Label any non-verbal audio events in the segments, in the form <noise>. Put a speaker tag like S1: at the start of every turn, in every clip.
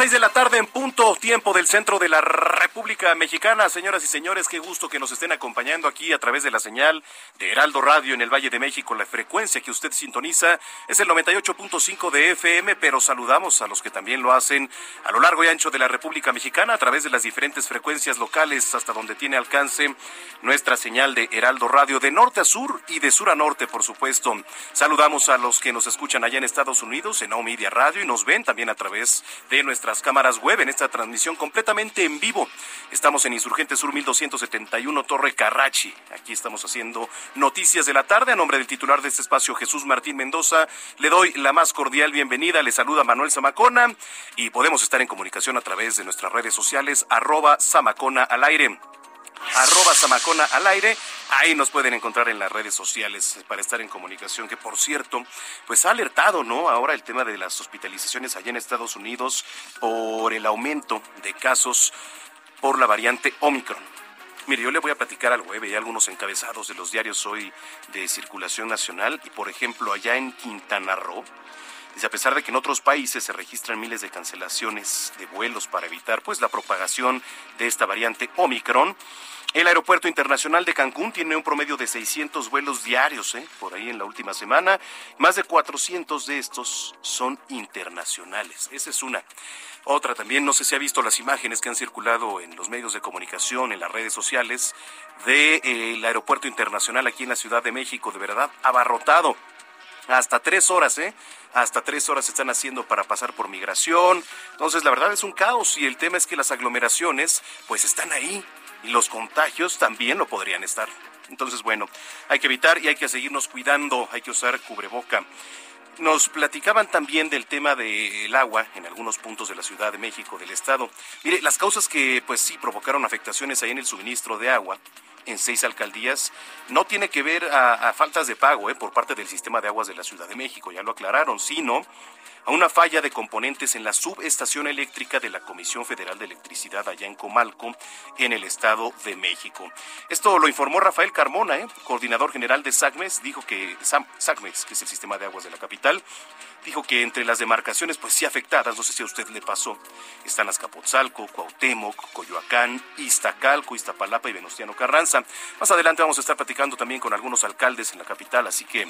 S1: Son las seis de la tarde en tiempo del centro de la República Mexicana. Señoras y señores, qué gusto que nos estén acompañando aquí a través de la señal de Heraldo Radio en el Valle de México. La frecuencia que usted sintoniza es el 98.5 de FM, pero saludamos a los que también lo hacen a lo largo y ancho de la República Mexicana a través de las diferentes frecuencias locales hasta donde tiene alcance nuestra señal de Heraldo Radio de norte a sur y de sur a norte, por supuesto. Saludamos a los que nos escuchan allá en Estados Unidos, en O Media Radio, y nos ven también a través de nuestras cámaras web en esta transmisión completamente en vivo. Estamos en Insurgente Sur 1271 Torre Carrachi. Aquí estamos haciendo noticias de la tarde. A nombre del titular de este espacio, Jesús Martín Mendoza, le doy la más cordial bienvenida. Le saluda Manuel Zamacona y podemos estar en comunicación a través de nuestras redes sociales, arroba Zamacona al aire arroba Zamacona al aire. Ahí nos pueden encontrar en las redes sociales para estar en comunicación, que por cierto, pues ha alertado, ¿no? Ahora el tema de las hospitalizaciones allá en Estados Unidos por el aumento de casos por la variante Omicron. Mire, yo le voy a platicar algo, ¿eh? veía algunos encabezados de los diarios hoy de circulación nacional y por ejemplo allá en Quintana Roo, Dice, a pesar de que en otros países se registran miles de cancelaciones de vuelos para evitar pues la propagación de esta variante Omicron, el Aeropuerto Internacional de Cancún tiene un promedio de 600 vuelos diarios, ¿eh? por ahí en la última semana. Más de 400 de estos son internacionales. Esa es una. Otra también, no sé si ha visto las imágenes que han circulado en los medios de comunicación, en las redes sociales, del de, Aeropuerto Internacional aquí en la Ciudad de México, de verdad, abarrotado. Hasta tres horas, ¿eh? Hasta tres horas están haciendo para pasar por migración. Entonces, la verdad es un caos y el tema es que las aglomeraciones pues están ahí y los contagios también lo podrían estar. Entonces, bueno, hay que evitar y hay que seguirnos cuidando, hay que usar cubreboca. Nos platicaban también del tema del agua en algunos puntos de la Ciudad de México, del Estado. Mire, las causas que pues sí provocaron afectaciones ahí en el suministro de agua en seis alcaldías no tiene que ver a, faltas de pago eh, por parte del sistema de aguas de la Ciudad de México, ya lo aclararon, sino a una falla de componentes en la subestación eléctrica de la Comisión Federal de Electricidad allá en Comalco, en el Estado de México. Esto lo informó Rafael Carmona, eh, coordinador general de SACMES, dijo que SACMES, que es el sistema de aguas de la capital, dijo que entre las demarcaciones, pues sí afectadas, no sé si a usted le pasó, están Azcapotzalco, Cuauhtémoc, Coyoacán, Iztacalco, Iztapalapa y Venustiano Carranza. Más adelante vamos a estar platicando también con algunos alcaldes en la capital, así que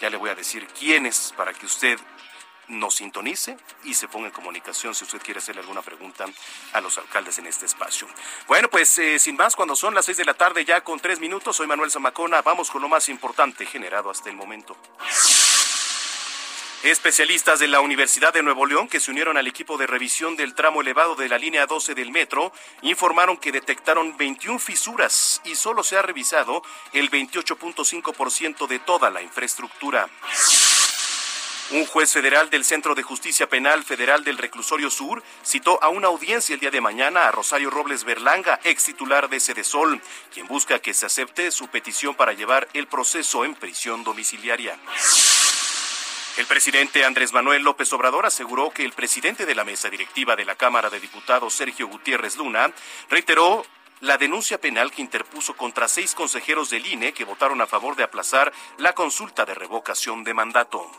S1: ya le voy a decir quiénes para que usted nos sintonice y se ponga en comunicación si usted quiere hacerle alguna pregunta a los alcaldes en este espacio. Bueno, pues eh, sin más, cuando son las seis de la tarde ya con tres minutos, soy Manuel Zamacona, vamos con lo más importante generado hasta el momento. Especialistas de la Universidad de Nuevo León que se unieron al equipo de revisión del tramo elevado de la línea 12 del metro informaron que detectaron 21 fisuras y solo se ha revisado el 28.5% de toda la infraestructura. Un juez federal del Centro de Justicia Penal Federal del Reclusorio Sur citó a una audiencia el día de mañana a Rosario Robles Berlanga, ex titular de Sol, quien busca que se acepte su petición para llevar el proceso en prisión domiciliaria. El presidente Andrés Manuel López Obrador aseguró que el presidente de la mesa directiva de la Cámara de Diputados, Sergio Gutiérrez Luna, reiteró la denuncia penal que interpuso contra seis consejeros del INE que votaron a favor de aplazar la consulta de revocación de mandato.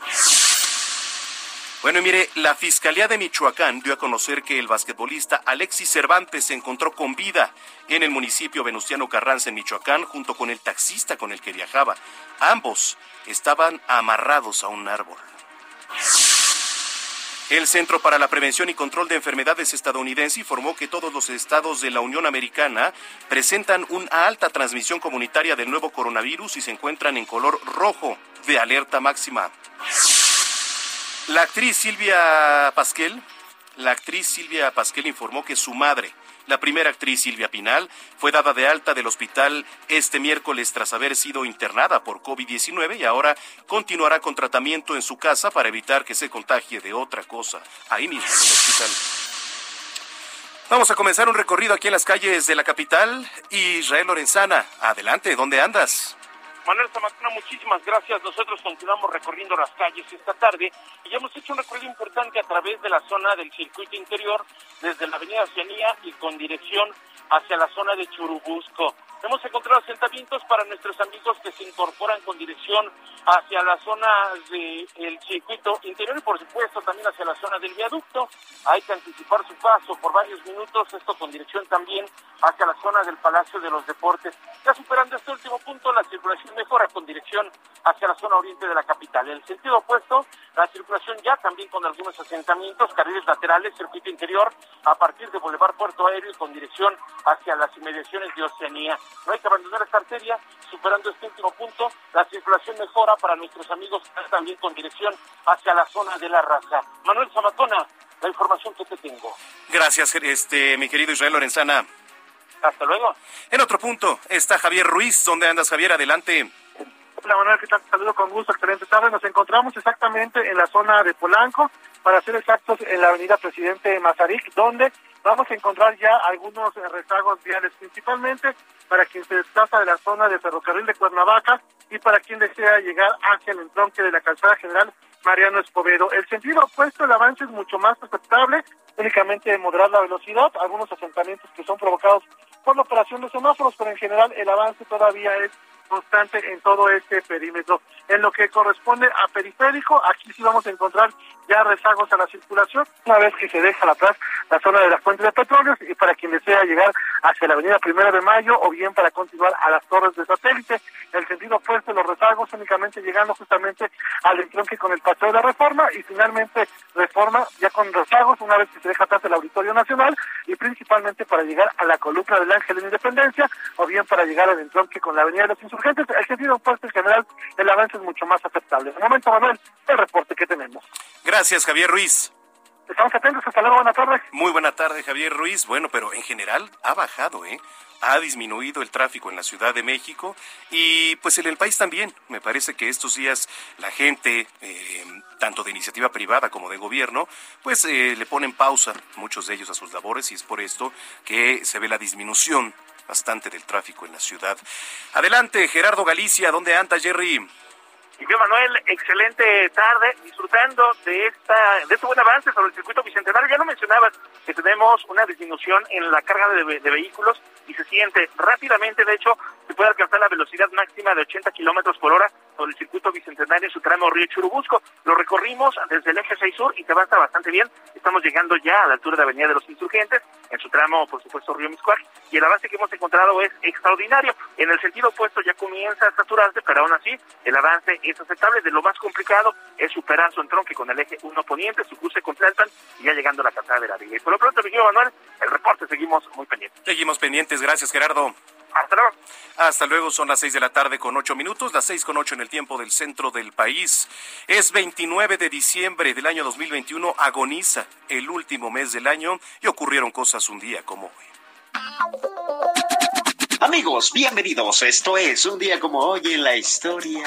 S1: Bueno, mire, la Fiscalía de Michoacán dio a conocer que el basquetbolista Alexis Cervantes se encontró con vida en el municipio Venustiano Carranza, en Michoacán, junto con el taxista con el que viajaba. Ambos estaban amarrados a un árbol. El Centro para la Prevención y Control de Enfermedades estadounidense informó que todos los estados de la Unión Americana presentan una alta transmisión comunitaria del nuevo coronavirus y se encuentran en color rojo de alerta máxima. La actriz Silvia Pasquel, la actriz Silvia Pasquel informó que su madre, la primera actriz Silvia Pinal, fue dada de alta del hospital este miércoles tras haber sido internada por COVID-19 y ahora continuará con tratamiento en su casa para evitar que se contagie de otra cosa ahí mismo en el hospital. Vamos a comenzar un recorrido aquí en las calles de la capital. Israel Lorenzana, adelante, ¿dónde andas?
S2: Manuel Zamacona, muchísimas gracias. Nosotros continuamos recorriendo las calles esta tarde y hemos hecho un recorrido importante a través de la zona del circuito interior, desde la avenida Oceanía y con dirección hacia la zona de Churubusco. Hemos encontrado asentamientos para nuestros amigos que se incorporan con dirección hacia la zona del circuito interior y por supuesto también hacia la zona del viaducto. Hay que anticipar su paso por varios minutos, esto con dirección también hacia la zona del Palacio de los Deportes. Ya superando este último punto, la circulación mejora con dirección hacia la zona oriente de la capital. En el sentido opuesto, la circulación ya también con algunos asentamientos, carriles laterales, circuito interior, a partir de Boulevard Puerto Aéreo y con dirección hacia las inmediaciones de Oceanía. No hay que abandonar esta arteria, superando este último punto, la circulación mejora para nuestros amigos también con dirección hacia la zona de la raza. Manuel Zamatona, la información que te tengo.
S1: Gracias, este, mi querido Israel Lorenzana.
S2: Hasta luego.
S1: En otro punto está Javier Ruiz. ¿Dónde andas, Javier? Adelante.
S3: Hola Manuel, ¿qué tal? Saludo con gusto, excelente tarde. Nos encontramos exactamente en la zona de Polanco, para ser exactos, en la avenida Presidente Mazarik, donde vamos a encontrar ya algunos rezagos viales, principalmente para quien se desplaza de la zona de ferrocarril de Cuernavaca y para quien desea llegar hacia el entronque de la calzada general Mariano Escobedo. El sentido opuesto, el avance es mucho más aceptable, únicamente moderar la velocidad, algunos asentamientos que son provocados por la operación de semáforos, pero en general el avance todavía es constante en todo este perímetro. En lo que corresponde a periférico, aquí sí vamos a encontrar ya rezagos a la circulación, una vez que se deja atrás la zona de las fuentes de petróleo y para quien desea llegar hacia la avenida Primero de Mayo o bien para continuar a las torres de satélite. El sentido opuesto, los rezagos únicamente llegando justamente al entronque con el paseo de la reforma y finalmente reforma ya con rezagos una vez que se deja atrás el Auditorio Nacional y principalmente para llegar a la columna del Ángel de Independencia o bien para llegar al entronque con la avenida de los Insurgentes. El sentido opuesto en general, el avance es mucho más aceptable. De momento, Manuel, el reporte que tenemos.
S1: Gracias, Javier Ruiz.
S3: Estamos atentos. Hasta luego. Buenas tardes.
S1: Muy buena tarde, Javier Ruiz. Bueno, pero en general ha bajado, ¿eh? Ha disminuido el tráfico en la Ciudad de México y pues en el país también. Me parece que estos días la gente, eh, tanto de iniciativa privada como de gobierno, pues eh, le ponen pausa, muchos de ellos a sus labores y es por esto que se ve la disminución bastante del tráfico en la ciudad. Adelante, Gerardo Galicia. ¿Dónde anda, Jerry?
S2: Y bien, Manuel, excelente tarde, disfrutando de esta de este buen avance sobre el circuito bicentenario. Ya lo mencionabas, que tenemos una disminución en la carga de vehículos y se siente rápidamente, de hecho, se puede alcanzar la velocidad máxima de 80 kilómetros por hora sobre el circuito bicentenario en su tramo Río Churubusco. Lo recorrimos desde el eje 6 sur y se avanza bastante bien. Estamos llegando ya a la altura de Avenida de los Insurgentes, en su tramo, por supuesto, Río Miscuac, y el avance que hemos encontrado es extraordinario. En el sentido opuesto ya comienza a saturarse, pero aún así el avance es aceptable. De lo más complicado es superar su entronque con el eje 1 poniente, su cruce con Tlalpan y ya llegando a la calzada de la Villa. Y por lo pronto, mi Manuel, el reporte seguimos muy pendientes.
S1: Seguimos pendientes. Gracias, Gerardo.
S2: Hasta luego.
S1: Hasta luego, son las seis de la tarde con ocho minutos, las seis con ocho en el tiempo del centro del país. Es 29 de diciembre del año 2021, agoniza el último mes del año y ocurrieron cosas un día como hoy.
S4: Amigos, bienvenidos. Esto es un día como hoy en la historia.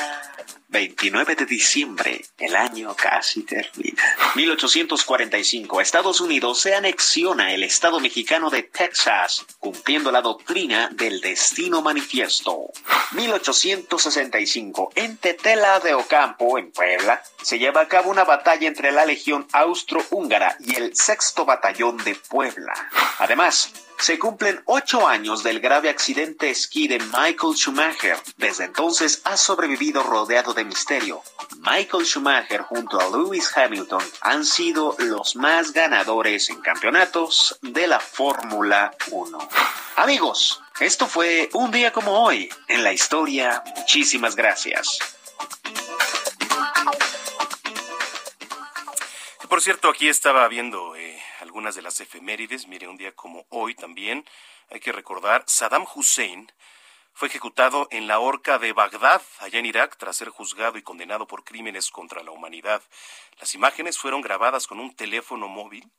S4: 29 de diciembre, el año casi termina. 1845, Estados Unidos se anexiona el estado mexicano de Texas, cumpliendo la doctrina del destino manifiesto. 1865, en Tetela de Ocampo, en Puebla, se lleva a cabo una batalla entre la Legión Austro-Húngara y el Sexto Batallón de Puebla. Además, se cumplen ocho años del grave accidente esquí de Michael Schumacher. Desde entonces ha sobrevivido rodeado de misterio. Michael Schumacher junto a Lewis Hamilton han sido los más ganadores en campeonatos de la Fórmula 1. Amigos, esto fue un día como hoy en la historia. Muchísimas gracias.
S1: Por cierto, aquí estaba viendo eh, algunas de las efemérides. Mire, un día como hoy también hay que recordar, Saddam Hussein fue ejecutado en la horca de Bagdad, allá en Irak, tras ser juzgado y condenado por crímenes contra la humanidad. Las imágenes fueron grabadas con un teléfono móvil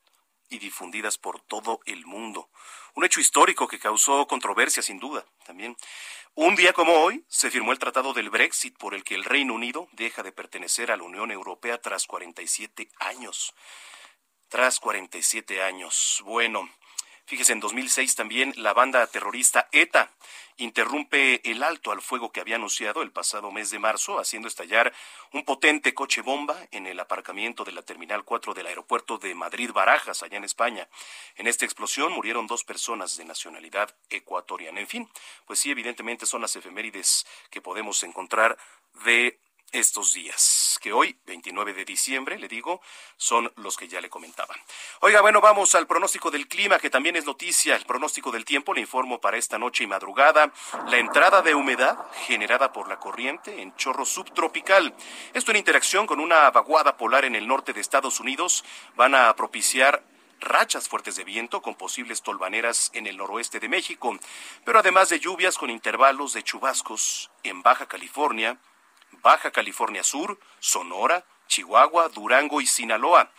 S1: y difundidas por todo el mundo. Un hecho histórico que causó controversia, sin duda, también. Un día como hoy se firmó el Tratado del Brexit por el que el Reino Unido deja de pertenecer a la Unión Europea tras 47 años. Tras 47 años. Bueno, Fíjese, en 2006 también la banda terrorista ETA interrumpe el alto al fuego que había anunciado el pasado mes de marzo, haciendo estallar un potente coche bomba en el aparcamiento de la Terminal 4 del aeropuerto de Madrid-Barajas, allá en España. En esta explosión murieron dos personas de nacionalidad ecuatoriana. En fin, pues sí, evidentemente son las efemérides que podemos encontrar de estos días, que hoy, 29 de diciembre, le digo, son los que ya le comentaba. Oiga, bueno, vamos al pronóstico del clima, que también es noticia. El pronóstico del tiempo le informo para esta noche y madrugada. La entrada de humedad generada por la corriente en chorro subtropical. Esto en interacción con una vaguada polar en el norte de Estados Unidos van a propiciar rachas fuertes de viento con posibles tolvaneras en el noroeste de México, pero además de lluvias con intervalos de chubascos en Baja California, Baja California Sur, Sonora, Chihuahua, Durango y Sinaloa.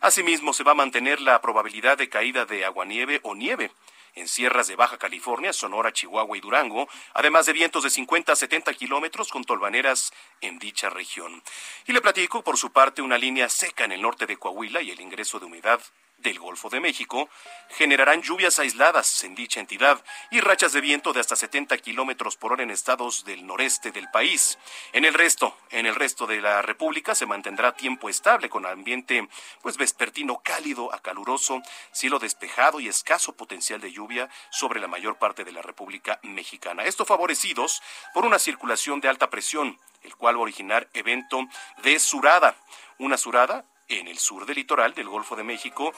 S1: Asimismo, se va a mantener la probabilidad de caída de aguanieve o nieve en sierras de Baja California, Sonora, Chihuahua y Durango, además de vientos de 50 a 70 kilómetros con tolvaneras en dicha región. Y le platico, por su parte, una línea seca en el norte de Coahuila y el ingreso de humedad del Golfo de México generarán lluvias aisladas en dicha entidad y rachas de viento de hasta 70 kilómetros por hora en estados del noreste del país. En el resto, en el resto de la República se mantendrá tiempo estable con ambiente pues vespertino cálido a caluroso, cielo despejado y escaso potencial de lluvia sobre la mayor parte de la República Mexicana. Esto favorecidos por una circulación de alta presión, el cual va a originar evento de surada. Una surada en el sur del litoral del Golfo de México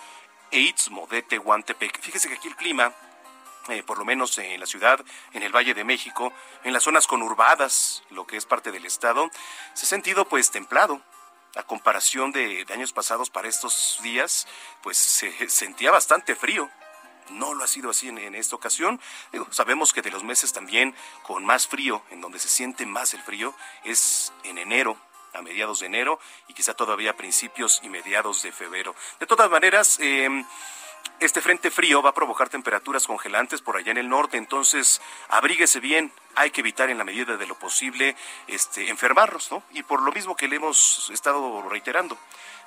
S1: e Istmo de Tehuantepec. Fíjese que aquí el clima eh, por lo menos en la ciudad, en el Valle de México, en las zonas conurbadas, lo que es parte del estado, se ha sentido pues templado. A comparación de, años pasados para estos días, pues se <laughs> sentía bastante frío. No lo ha sido así en, esta ocasión. sabemos que de los meses también con más frío, en donde se siente más el frío, es en enero, a mediados de enero y quizá todavía a principios y mediados de febrero. De todas maneras, em, este frente frío va a provocar temperaturas congelantes por allá en el norte, entonces abríguese bien, hay que evitar en la medida de lo posible este, enfermarnos, ¿no? Y por lo mismo que le hemos estado reiterando,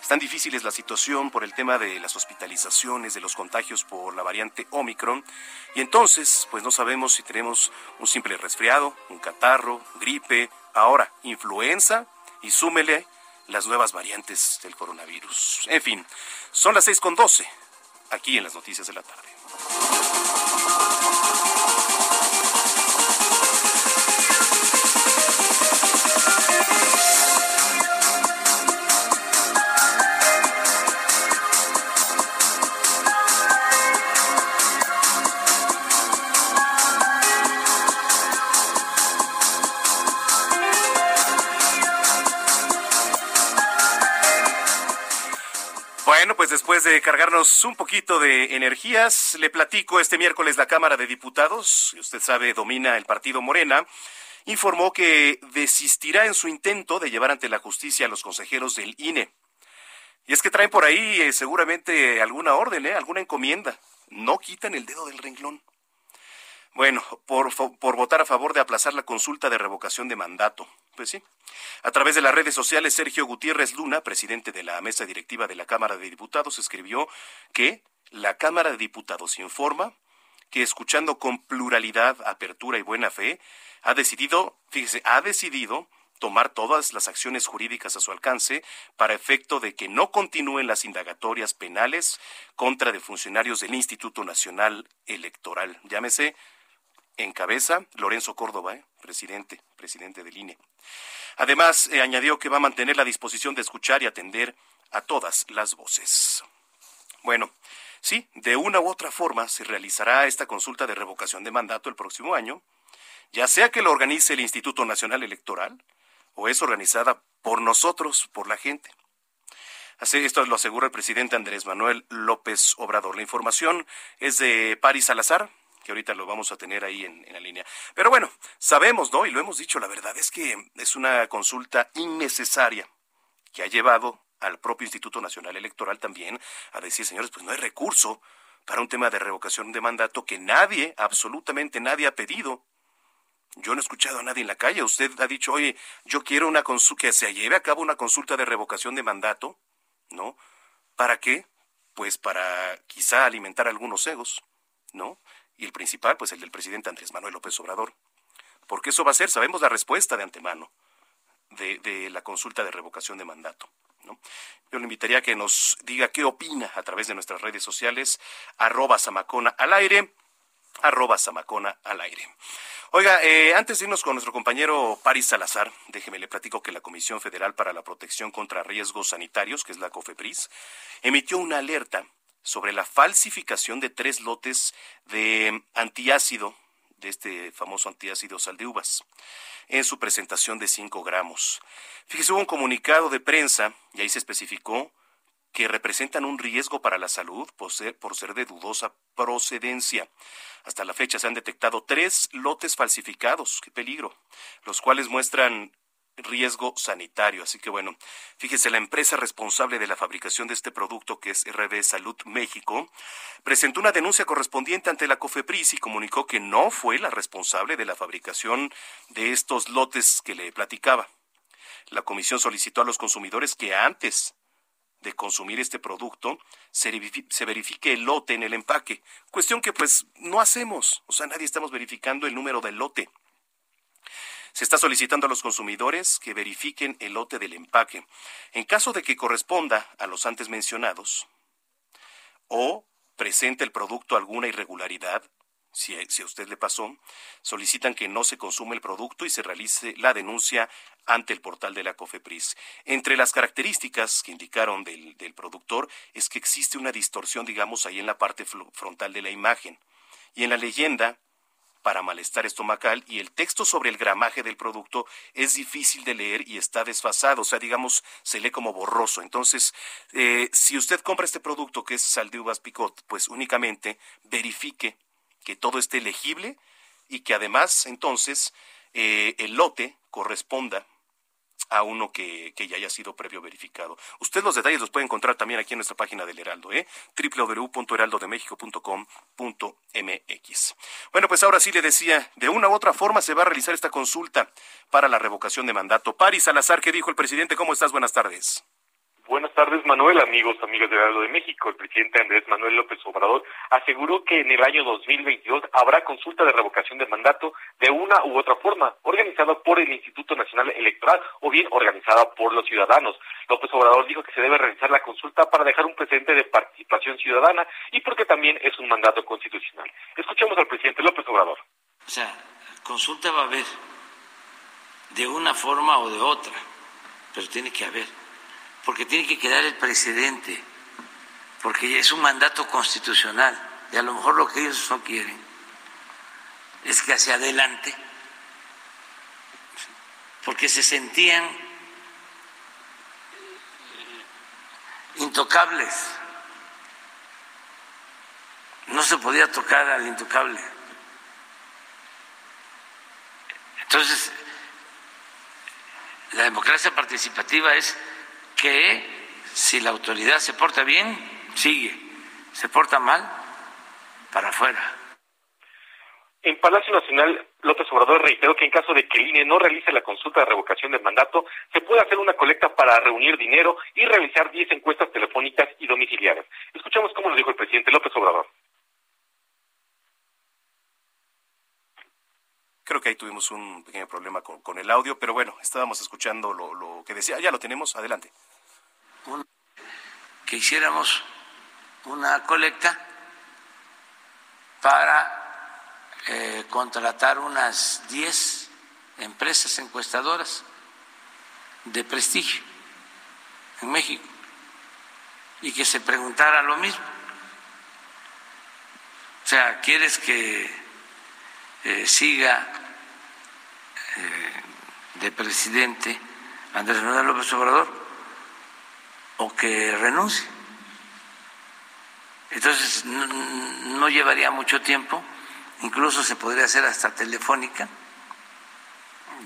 S1: es tan difícil la situación por el tema de las hospitalizaciones, de los contagios por la variante Omicron, y entonces, pues no sabemos si tenemos un simple resfriado, un catarro, gripe, ahora influenza, y súmele las nuevas variantes del coronavirus. En fin, son las seis con doce, aquí en las noticias de la tarde. De cargarnos un poquito de energías, le platico este miércoles la Cámara de Diputados, usted sabe, domina el partido Morena, informó que desistirá en su intento de llevar ante la justicia a los consejeros del INE. Y es que traen por ahí eh, seguramente alguna orden, ¿eh? alguna encomienda. No quitan el dedo del renglón. Bueno, por, por votar a favor de aplazar la consulta de revocación de mandato. Pues sí. A través de las redes sociales, Sergio Gutiérrez Luna, presidente de la mesa directiva de la Cámara de Diputados, escribió que la Cámara de Diputados informa que escuchando con pluralidad, apertura y buena fe, ha decidido, fíjese, ha decidido tomar todas las acciones jurídicas a su alcance para efecto de que no continúen las indagatorias penales contra de funcionarios del Instituto Nacional Electoral. Llámese en cabeza Lorenzo Córdoba, ¿eh? presidente, presidente del INE. Además, eh, añadió que va a mantener la disposición de escuchar y atender a todas las voces. Bueno, sí, de una u otra forma se realizará esta consulta de revocación de mandato el próximo año, ya sea que lo organice el Instituto Nacional Electoral o es organizada por nosotros, por la gente. Así, esto lo asegura el presidente Andrés Manuel López Obrador. La información es de Paris Salazar, que ahorita lo vamos a tener ahí en, la línea. Pero bueno, sabemos, ¿no? Y lo hemos dicho, la verdad es que es una consulta innecesaria que ha llevado al propio Instituto Nacional Electoral también a decir, señores, pues no hay recurso para un tema de revocación de mandato que nadie, absolutamente nadie ha pedido. Yo no he escuchado a nadie en la calle. Usted ha dicho, oye, yo quiero una que se lleve a cabo una consulta de revocación de mandato, ¿no? ¿Para qué? Pues para quizá alimentar algunos egos, ¿no? Y el principal, pues el del presidente Andrés Manuel López Obrador. Porque eso va a ser, sabemos la respuesta de antemano de, la consulta de revocación de mandato. Yo le invitaría a que nos diga qué opina a través de nuestras redes sociales, arroba Samacona al aire, arroba Samacona al aire. Oiga, eh, antes de irnos con nuestro compañero Paris Salazar, déjeme le platico que la Comisión Federal para la Protección contra Riesgos Sanitarios, que es la COFEPRIS, emitió una alerta sobre la falsificación de tres lotes de antiácido, de este famoso antiácido sal de uvas, en su presentación de 5 gramos. Fíjese, hubo un comunicado de prensa y ahí se especificó que representan un riesgo para la salud por ser, por ser de dudosa procedencia. Hasta la fecha se han detectado tres lotes falsificados, qué peligro, los cuales muestran riesgo sanitario. Así que bueno, fíjese, la empresa responsable de la fabricación de este producto, que es RB Salud México, presentó una denuncia correspondiente ante la COFEPRIS y comunicó que no fue la responsable de la fabricación de estos lotes que le platicaba. La comisión solicitó a los consumidores que antes de consumir este producto se, verifique el lote en el empaque, cuestión que pues no hacemos, o sea, nadie estamos verificando el número del lote. Se está solicitando a los consumidores que verifiquen el lote del empaque. En caso de que corresponda a los antes mencionados o presente el producto alguna irregularidad, si, a usted le pasó, solicitan que no se consume el producto y se realice la denuncia ante el portal de la COFEPRIS. Entre las características que indicaron del, del productor es que existe una distorsión, digamos, ahí en la parte frontal de la imagen. Y en la leyenda para malestar estomacal y el texto sobre el gramaje del producto es difícil de leer y está desfasado, o sea, digamos, se lee como borroso. Entonces, eh, si usted compra este producto que es sal de uvas picot, pues únicamente verifique que todo esté legible y que además, entonces, eh, el lote corresponda a uno que, ya haya sido previo verificado. Usted los detalles los puede encontrar también aquí en nuestra página del Heraldo, ¿eh? www.heraldodemexico.com.mx. Bueno, pues ahora sí le decía, de una u otra forma se va a realizar esta consulta para la revocación de mandato. Paris Salazar, ¿qué dijo el presidente? ¿Cómo estás? Buenas tardes.
S5: Buenas tardes, Manuel, amigos, amigas del Heraldo de México. El presidente Andrés Manuel López Obrador aseguró que en el año 2022 habrá consulta de revocación de mandato de una u otra forma, organizada por el Instituto Nacional Electoral o bien organizada por los ciudadanos. López Obrador dijo que se debe realizar la consulta para dejar un presente de participación ciudadana y porque también es un mandato constitucional. Escuchemos al presidente López Obrador.
S6: O sea, consulta va a haber de una forma o de otra, pero tiene que haber porque tiene que quedar el presidente, porque es un mandato constitucional y a lo mejor lo que ellos no quieren es que hacia adelante, porque se sentían intocables, no se podía tocar al intocable. Entonces, la democracia participativa es que si la autoridad se porta bien, sigue, se porta mal, para afuera.
S5: En Palacio Nacional, López Obrador reiteró que en caso de que el INE no realice la consulta de revocación del mandato, se puede hacer una colecta para reunir dinero y realizar 10 encuestas telefónicas y domiciliarias. Escuchamos cómo lo dijo el presidente López Obrador.
S1: Creo que ahí tuvimos un pequeño problema con, el audio, pero bueno, estábamos escuchando lo, que decía. Ya lo tenemos, adelante.
S6: Que hiciéramos una colecta para eh, contratar unas 10 empresas encuestadoras de prestigio en México y que se preguntara lo mismo. O sea, ¿quieres que eh, siga eh, de presidente Andrés Manuel López Obrador o que renuncie? Entonces no, llevaría mucho tiempo, incluso se podría hacer hasta telefónica,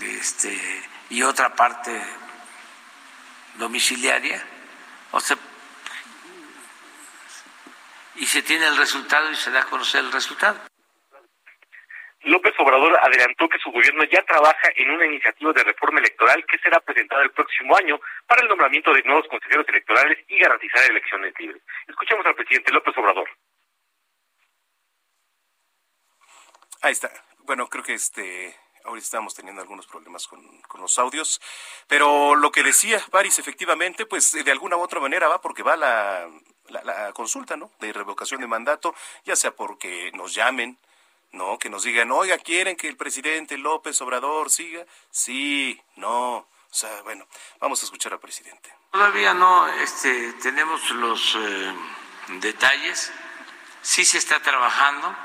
S6: este, y otra parte domiciliaria, o sea, y se tiene el resultado y se da a conocer el resultado.
S5: López Obrador adelantó que su gobierno ya trabaja en una iniciativa de reforma electoral que será presentada el próximo año para el nombramiento de nuevos consejeros electorales y garantizar elecciones libres. Escuchemos al presidente López Obrador.
S1: Ahí está. Bueno, creo que este ahorita estamos teniendo algunos problemas con, los audios, pero lo que decía París, efectivamente, pues de alguna u otra manera va porque va la, la consulta, ¿no? De revocación de mandato, ya sea porque nos llamen, no, que nos digan, oiga, ¿quieren que el presidente López Obrador siga? Sí, no. O sea, bueno, vamos a escuchar al presidente.
S6: Todavía no este, tenemos los eh, detalles. Sí se está trabajando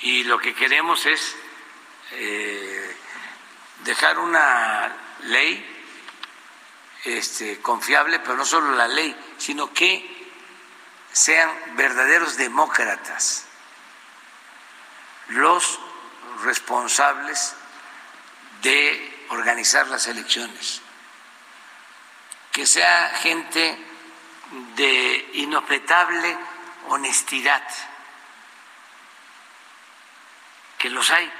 S6: y lo que queremos es eh, dejar una ley este, confiable, pero no solo la ley, sino que sean verdaderos demócratas los responsables de organizar las elecciones, que sea gente de inobjetable honestidad, que los hay.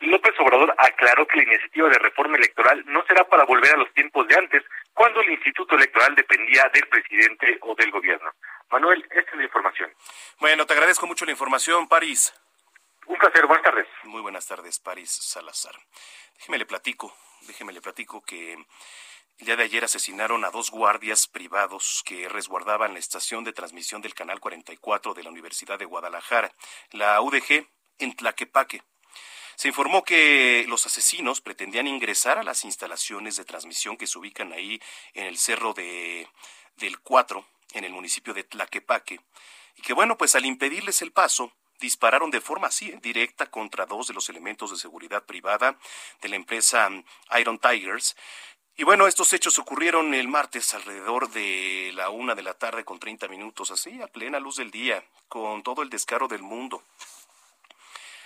S5: López Obrador aclaró que la iniciativa de reforma electoral no será para volver a los tiempos de antes, cuando el Instituto Electoral dependía del presidente o del gobierno. Manuel, esta es la información.
S1: Bueno, te agradezco mucho la información, París.
S5: Un placer, buenas tardes.
S1: Muy buenas tardes, París Salazar. Déjeme le platico, déjeme le platico que el día de ayer asesinaron a dos guardias privados que resguardaban la estación de transmisión del Canal 44 de la Universidad de Guadalajara, la UDG, en Tlaquepaque. Se informó que los asesinos pretendían ingresar a las instalaciones de transmisión que se ubican ahí en el cerro de, del 4, en el municipio de Tlaquepaque, y que bueno, pues al impedirles el paso, dispararon de forma así, directa contra dos de los elementos de seguridad privada de la empresa mm, Iron Tigers. Y bueno, estos hechos ocurrieron el martes alrededor de la una de la tarde con 30 minutos, así, a plena luz del día, con todo el descaro del mundo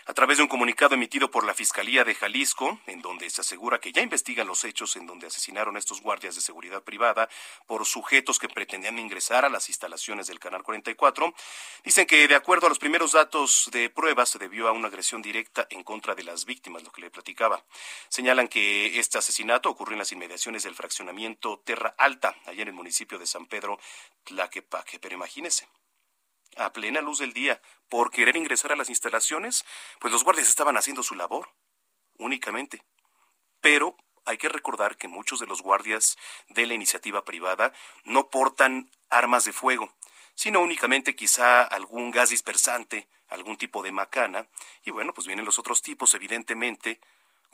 S1: a través de un comunicado emitido por la Fiscalía de Jalisco, en donde se asegura que ya investigan los hechos en donde asesinaron a estos guardias de seguridad privada por sujetos que pretendían ingresar a las instalaciones del Canal 44, dicen que de acuerdo a los primeros datos de prueba se debió a una agresión directa en contra de las víctimas, lo que le platicaba. Señalan que este asesinato ocurrió en las inmediaciones del fraccionamiento Terra Alta, allá en el municipio de San Pedro Tlaquepaque. Pero imagínese, a plena luz del día por querer ingresar a las instalaciones, pues los guardias estaban haciendo su labor, únicamente. Pero hay que recordar que muchos de los guardias de la iniciativa privada no portan armas de fuego, sino únicamente quizá algún gas dispersante, algún tipo de macana, y bueno, pues vienen los otros tipos, evidentemente,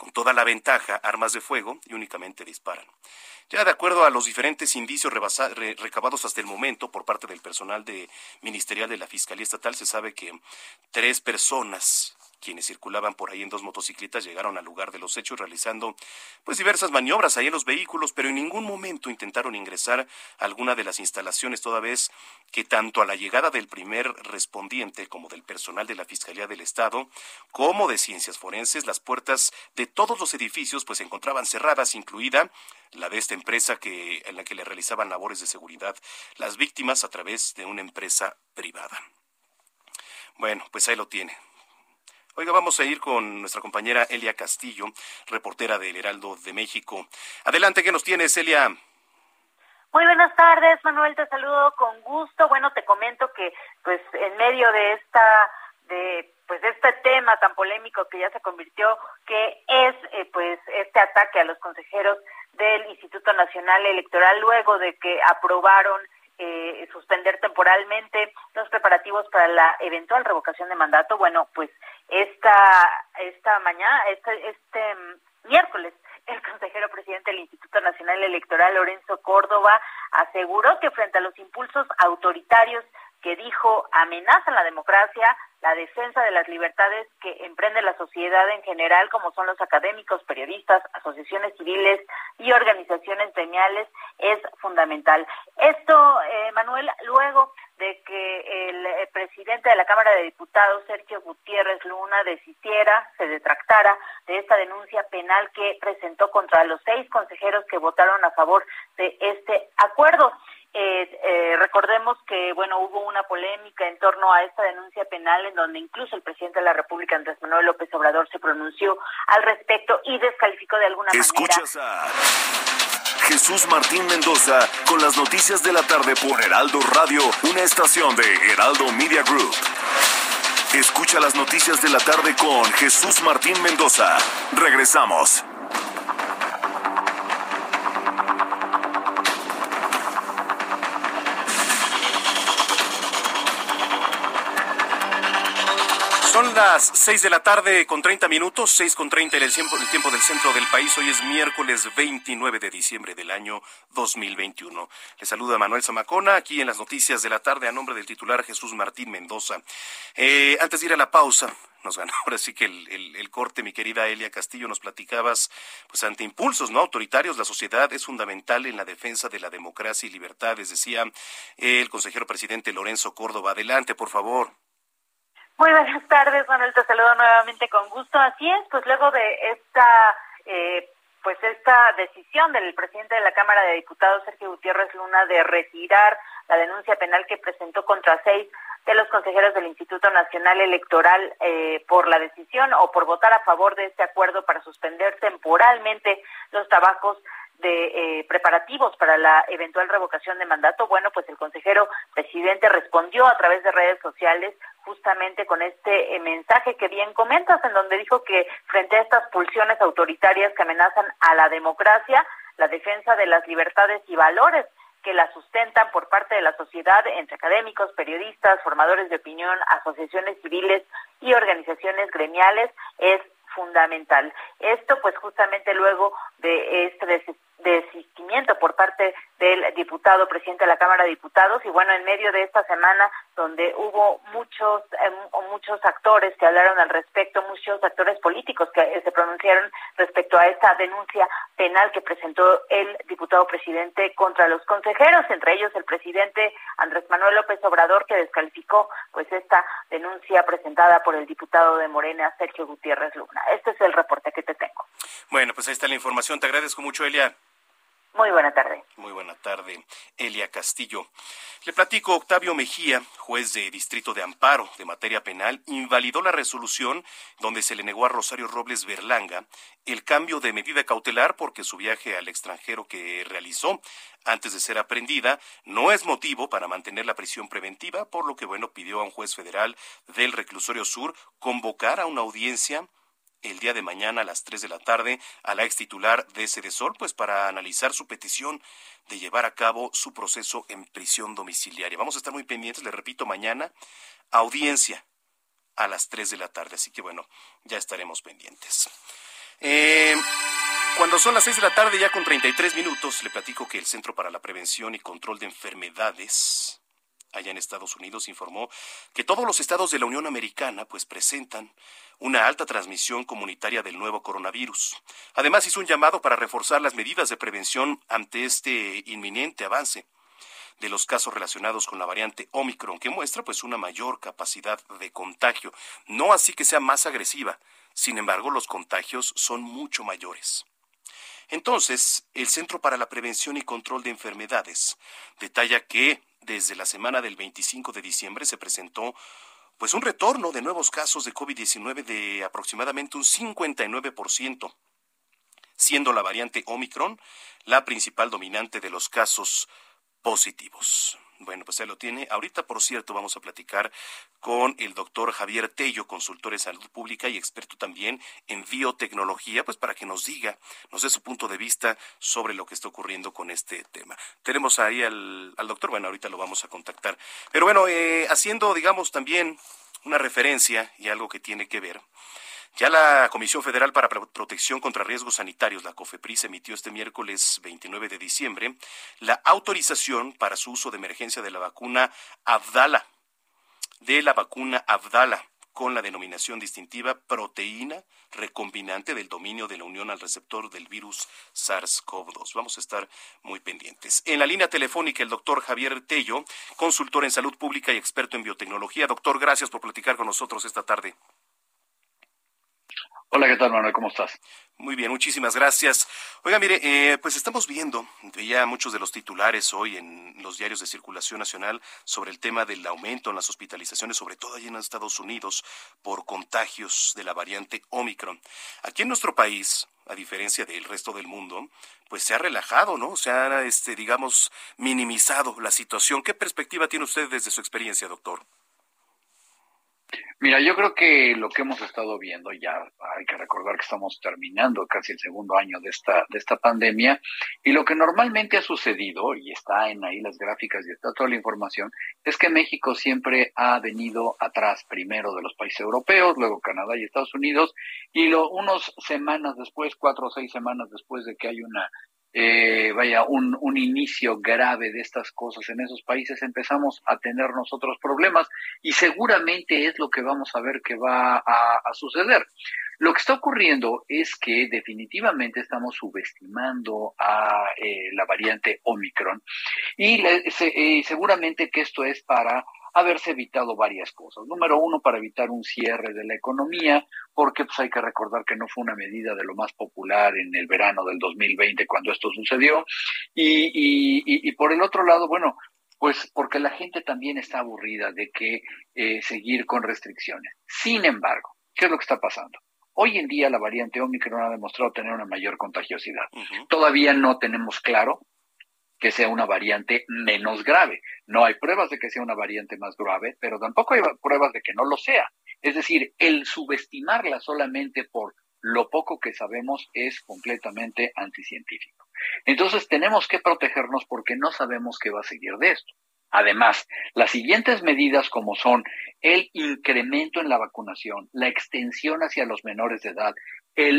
S1: con toda la ventaja, armas de fuego, y únicamente disparan. Ya de acuerdo a los diferentes indicios recabados hasta el momento por parte del personal de ministerial de la Fiscalía Estatal, se sabe que tres personas quienes circulaban por ahí en dos motocicletas llegaron al lugar de los hechos realizando pues diversas maniobras ahí en los vehículos, pero en ningún momento intentaron ingresar a alguna de las instalaciones, toda vez que tanto a la llegada del primer respondiente como del personal de la Fiscalía del Estado, como de Ciencias Forenses, las puertas de todos los edificios pues se encontraban cerradas, incluida la de esta empresa que en la que le realizaban labores de seguridad las víctimas a través de una empresa privada. Bueno, pues ahí lo tiene. Oiga, vamos a ir con nuestra compañera Elia Castillo, reportera del Heraldo de México. Adelante, ¿qué nos tienes, Elia?
S7: Muy buenas tardes, Manuel, te saludo con gusto. Bueno, te comento que pues en medio de esta de pues este tema tan polémico que ya se convirtió, que es eh, pues este ataque a los consejeros del Instituto Nacional Electoral luego de que aprobaron eh, suspender temporalmente los preparativos para la eventual revocación de mandato. Bueno, pues esta esta mañana, este, este miércoles, el <laughs> consejero presidente del Instituto Nacional Electoral, Lorenzo Córdoba, aseguró que frente a los impulsos autoritarios que dijo amenazan la democracia, la defensa de las libertades que emprende la sociedad en general, como son los académicos, periodistas, asociaciones civiles y organizaciones gremiales, es fundamental. Esto, eh, Manuel, luego de que el, el, presidente de la Cámara de Diputados, Sergio Gutiérrez Luna, desistiera, se detractara de esta denuncia penal que presentó contra los seis consejeros que votaron a favor de este acuerdo. Eh, eh, recordemos que bueno hubo una polémica en torno a esta denuncia penal en donde incluso el presidente de la República Andrés Manuel López Obrador se pronunció al respecto y descalificó de alguna
S8: Escuchas
S7: manera.
S8: a Jesús Martín Mendoza con las noticias de la tarde por Heraldo Radio, una estación de Heraldo Media Group. Escucha las noticias de la tarde con Jesús Martín Mendoza. Regresamos.
S1: Son las 6 de la tarde con 30 minutos, 6 con 30 en el tiempo, el tiempo del centro del país. Hoy es miércoles 29 de diciembre del año 2021. Le saluda Manuel Zamacona aquí en las noticias de la tarde a nombre del titular Jesús Martín Mendoza. Eh, antes de ir a la pausa, nos ganó ahora sí que el, el, corte, mi querida Elia Castillo, nos platicabas, pues ante impulsos no autoritarios, la sociedad es fundamental en la defensa de la democracia y libertades, decía el consejero presidente Lorenzo Córdoba. Adelante, por favor.
S7: Muy buenas tardes, Manuel, te saludo nuevamente con gusto. Así es, pues luego de esta, eh, pues esta decisión del presidente de la Cámara de Diputados, Sergio Gutiérrez Luna, de retirar la denuncia penal que presentó contra seis de los consejeros del Instituto Nacional Electoral eh, por la decisión o por votar a favor de este acuerdo para suspender temporalmente los trabajos de eh, preparativos para la eventual revocación de mandato, bueno, pues el consejero presidente respondió a través de redes sociales justamente con este eh, mensaje que bien comentas, en donde dijo que frente a estas pulsiones autoritarias que amenazan a la democracia, la defensa de las libertades y valores que la sustentan por parte de la sociedad entre académicos, periodistas, formadores de opinión, asociaciones civiles y organizaciones gremiales es fundamental. Esto pues justamente luego de este desistimiento por parte del diputado presidente de la Cámara de Diputados. Y bueno en medio de esta semana donde hubo muchos eh, muchos actores que hablaron al respecto muchos actores políticos que eh, se pronunciaron respecto a esta denuncia penal que presentó el diputado presidente contra los consejeros entre ellos el presidente Andrés Manuel López Obrador que descalificó pues esta denuncia presentada por el diputado de Morena Sergio Gutiérrez Luna. Este es el reporte que te tengo.
S1: Bueno pues ahí está la información. Te agradezco mucho Elia
S7: muy buena tarde.
S1: Muy buena tarde, Elia Castillo. Le platico, Octavio Mejía, juez de Distrito de Amparo de materia penal, invalidó la resolución donde se le negó a Rosario Robles Berlanga el cambio de medida cautelar porque su viaje al extranjero que realizó antes de ser aprendida no es motivo para mantener la prisión preventiva, por lo que, bueno, pidió a un juez federal del Reclusorio Sur convocar a una audiencia el día de mañana a las 3 de la tarde a la ex titular de Sol, pues para analizar su petición de llevar a cabo su proceso en prisión domiciliaria. Vamos a estar muy pendientes, le repito, mañana audiencia a las 3 de la tarde, así que bueno, ya estaremos pendientes. Eh, cuando son las 6 de la tarde, ya con 33 minutos, le platico que el Centro para la Prevención y Control de Enfermedades, allá en Estados Unidos, informó que todos los estados de la Unión Americana pues presentan una alta transmisión comunitaria del nuevo coronavirus. Además, hizo un llamado para reforzar las medidas de prevención ante este inminente avance de los casos relacionados con la variante Omicron, que muestra pues una mayor capacidad de contagio, no así que sea más agresiva. Sin embargo, los contagios son mucho mayores. Entonces, el Centro para la Prevención y Control de Enfermedades detalla que desde la semana del 25 de diciembre se presentó pues un retorno de nuevos casos de COVID-19 de aproximadamente un 59%, siendo la variante Omicron la principal dominante de los casos positivos. Bueno, pues ahí lo tiene. Ahorita, por cierto, vamos a platicar con el doctor Javier Tello, consultor en salud pública y experto también en biotecnología, pues para que nos diga, nos dé su punto de vista sobre lo que está ocurriendo con este tema. Tenemos ahí al, doctor, bueno, ahorita lo vamos a contactar. Pero bueno, eh, haciendo, digamos, también una referencia y algo que tiene que ver ya la Comisión Federal para Protección contra Riesgos Sanitarios, la COFEPRIS, emitió este miércoles 29 de diciembre la autorización para su uso de emergencia de la vacuna Abdala, de la vacuna Abdala, con la denominación distintiva proteína recombinante del dominio de la unión al receptor del virus SARS-CoV-2. Vamos a estar muy pendientes. En la línea telefónica, el doctor Javier Tello, consultor en salud pública y experto en biotecnología. Doctor, gracias por platicar con nosotros esta tarde.
S9: Hola, ¿qué tal, Manuel? ¿Cómo estás?
S1: Muy bien, muchísimas gracias. Oiga, mire, eh, pues estamos viendo, veía muchos de los titulares hoy en los diarios de circulación nacional sobre el tema del aumento en las hospitalizaciones, sobre todo allí en Estados Unidos, por contagios de la variante Omicron. Aquí en nuestro país, a diferencia del resto del mundo, pues se ha relajado, ¿no? Se ha, este, digamos, minimizado la situación. ¿Qué perspectiva tiene usted desde su experiencia, doctor?
S9: Mira, yo creo que lo que hemos estado viendo ya, hay que recordar que estamos terminando casi el segundo año de esta, de esta pandemia, y lo que normalmente ha sucedido, y está en ahí las gráficas y está toda la información, es que México siempre ha venido atrás primero de los países europeos, luego Canadá y Estados Unidos, y lo, unos semanas después, cuatro o seis semanas después de que hay una eh, vaya, un, un, inicio grave de estas cosas en esos países, empezamos a tener nosotros problemas y seguramente es lo que vamos a ver que va a, suceder. Lo que está ocurriendo es que definitivamente estamos subestimando a eh, la variante Omicron y eh, seguramente que esto es para haberse evitado varias cosas. Número uno, para evitar un cierre de la economía, porque pues hay que recordar que no fue una medida de lo más popular en el verano del 2020 cuando esto sucedió. Y, y, y, por el otro lado, bueno, pues porque la gente también está aburrida de que eh, seguir con restricciones. Sin embargo, ¿qué es lo que está pasando? Hoy en día la variante Omicron ha demostrado tener una mayor contagiosidad. Todavía no tenemos claro que sea una variante menos grave. No hay pruebas de que sea una variante más grave, pero tampoco hay pruebas de que no lo sea. Es decir, el subestimarla solamente por lo poco que sabemos es completamente anticientífico. Entonces tenemos que protegernos porque no sabemos qué va a seguir de esto. Además, las siguientes medidas como son el incremento en la vacunación, la extensión hacia los menores de edad,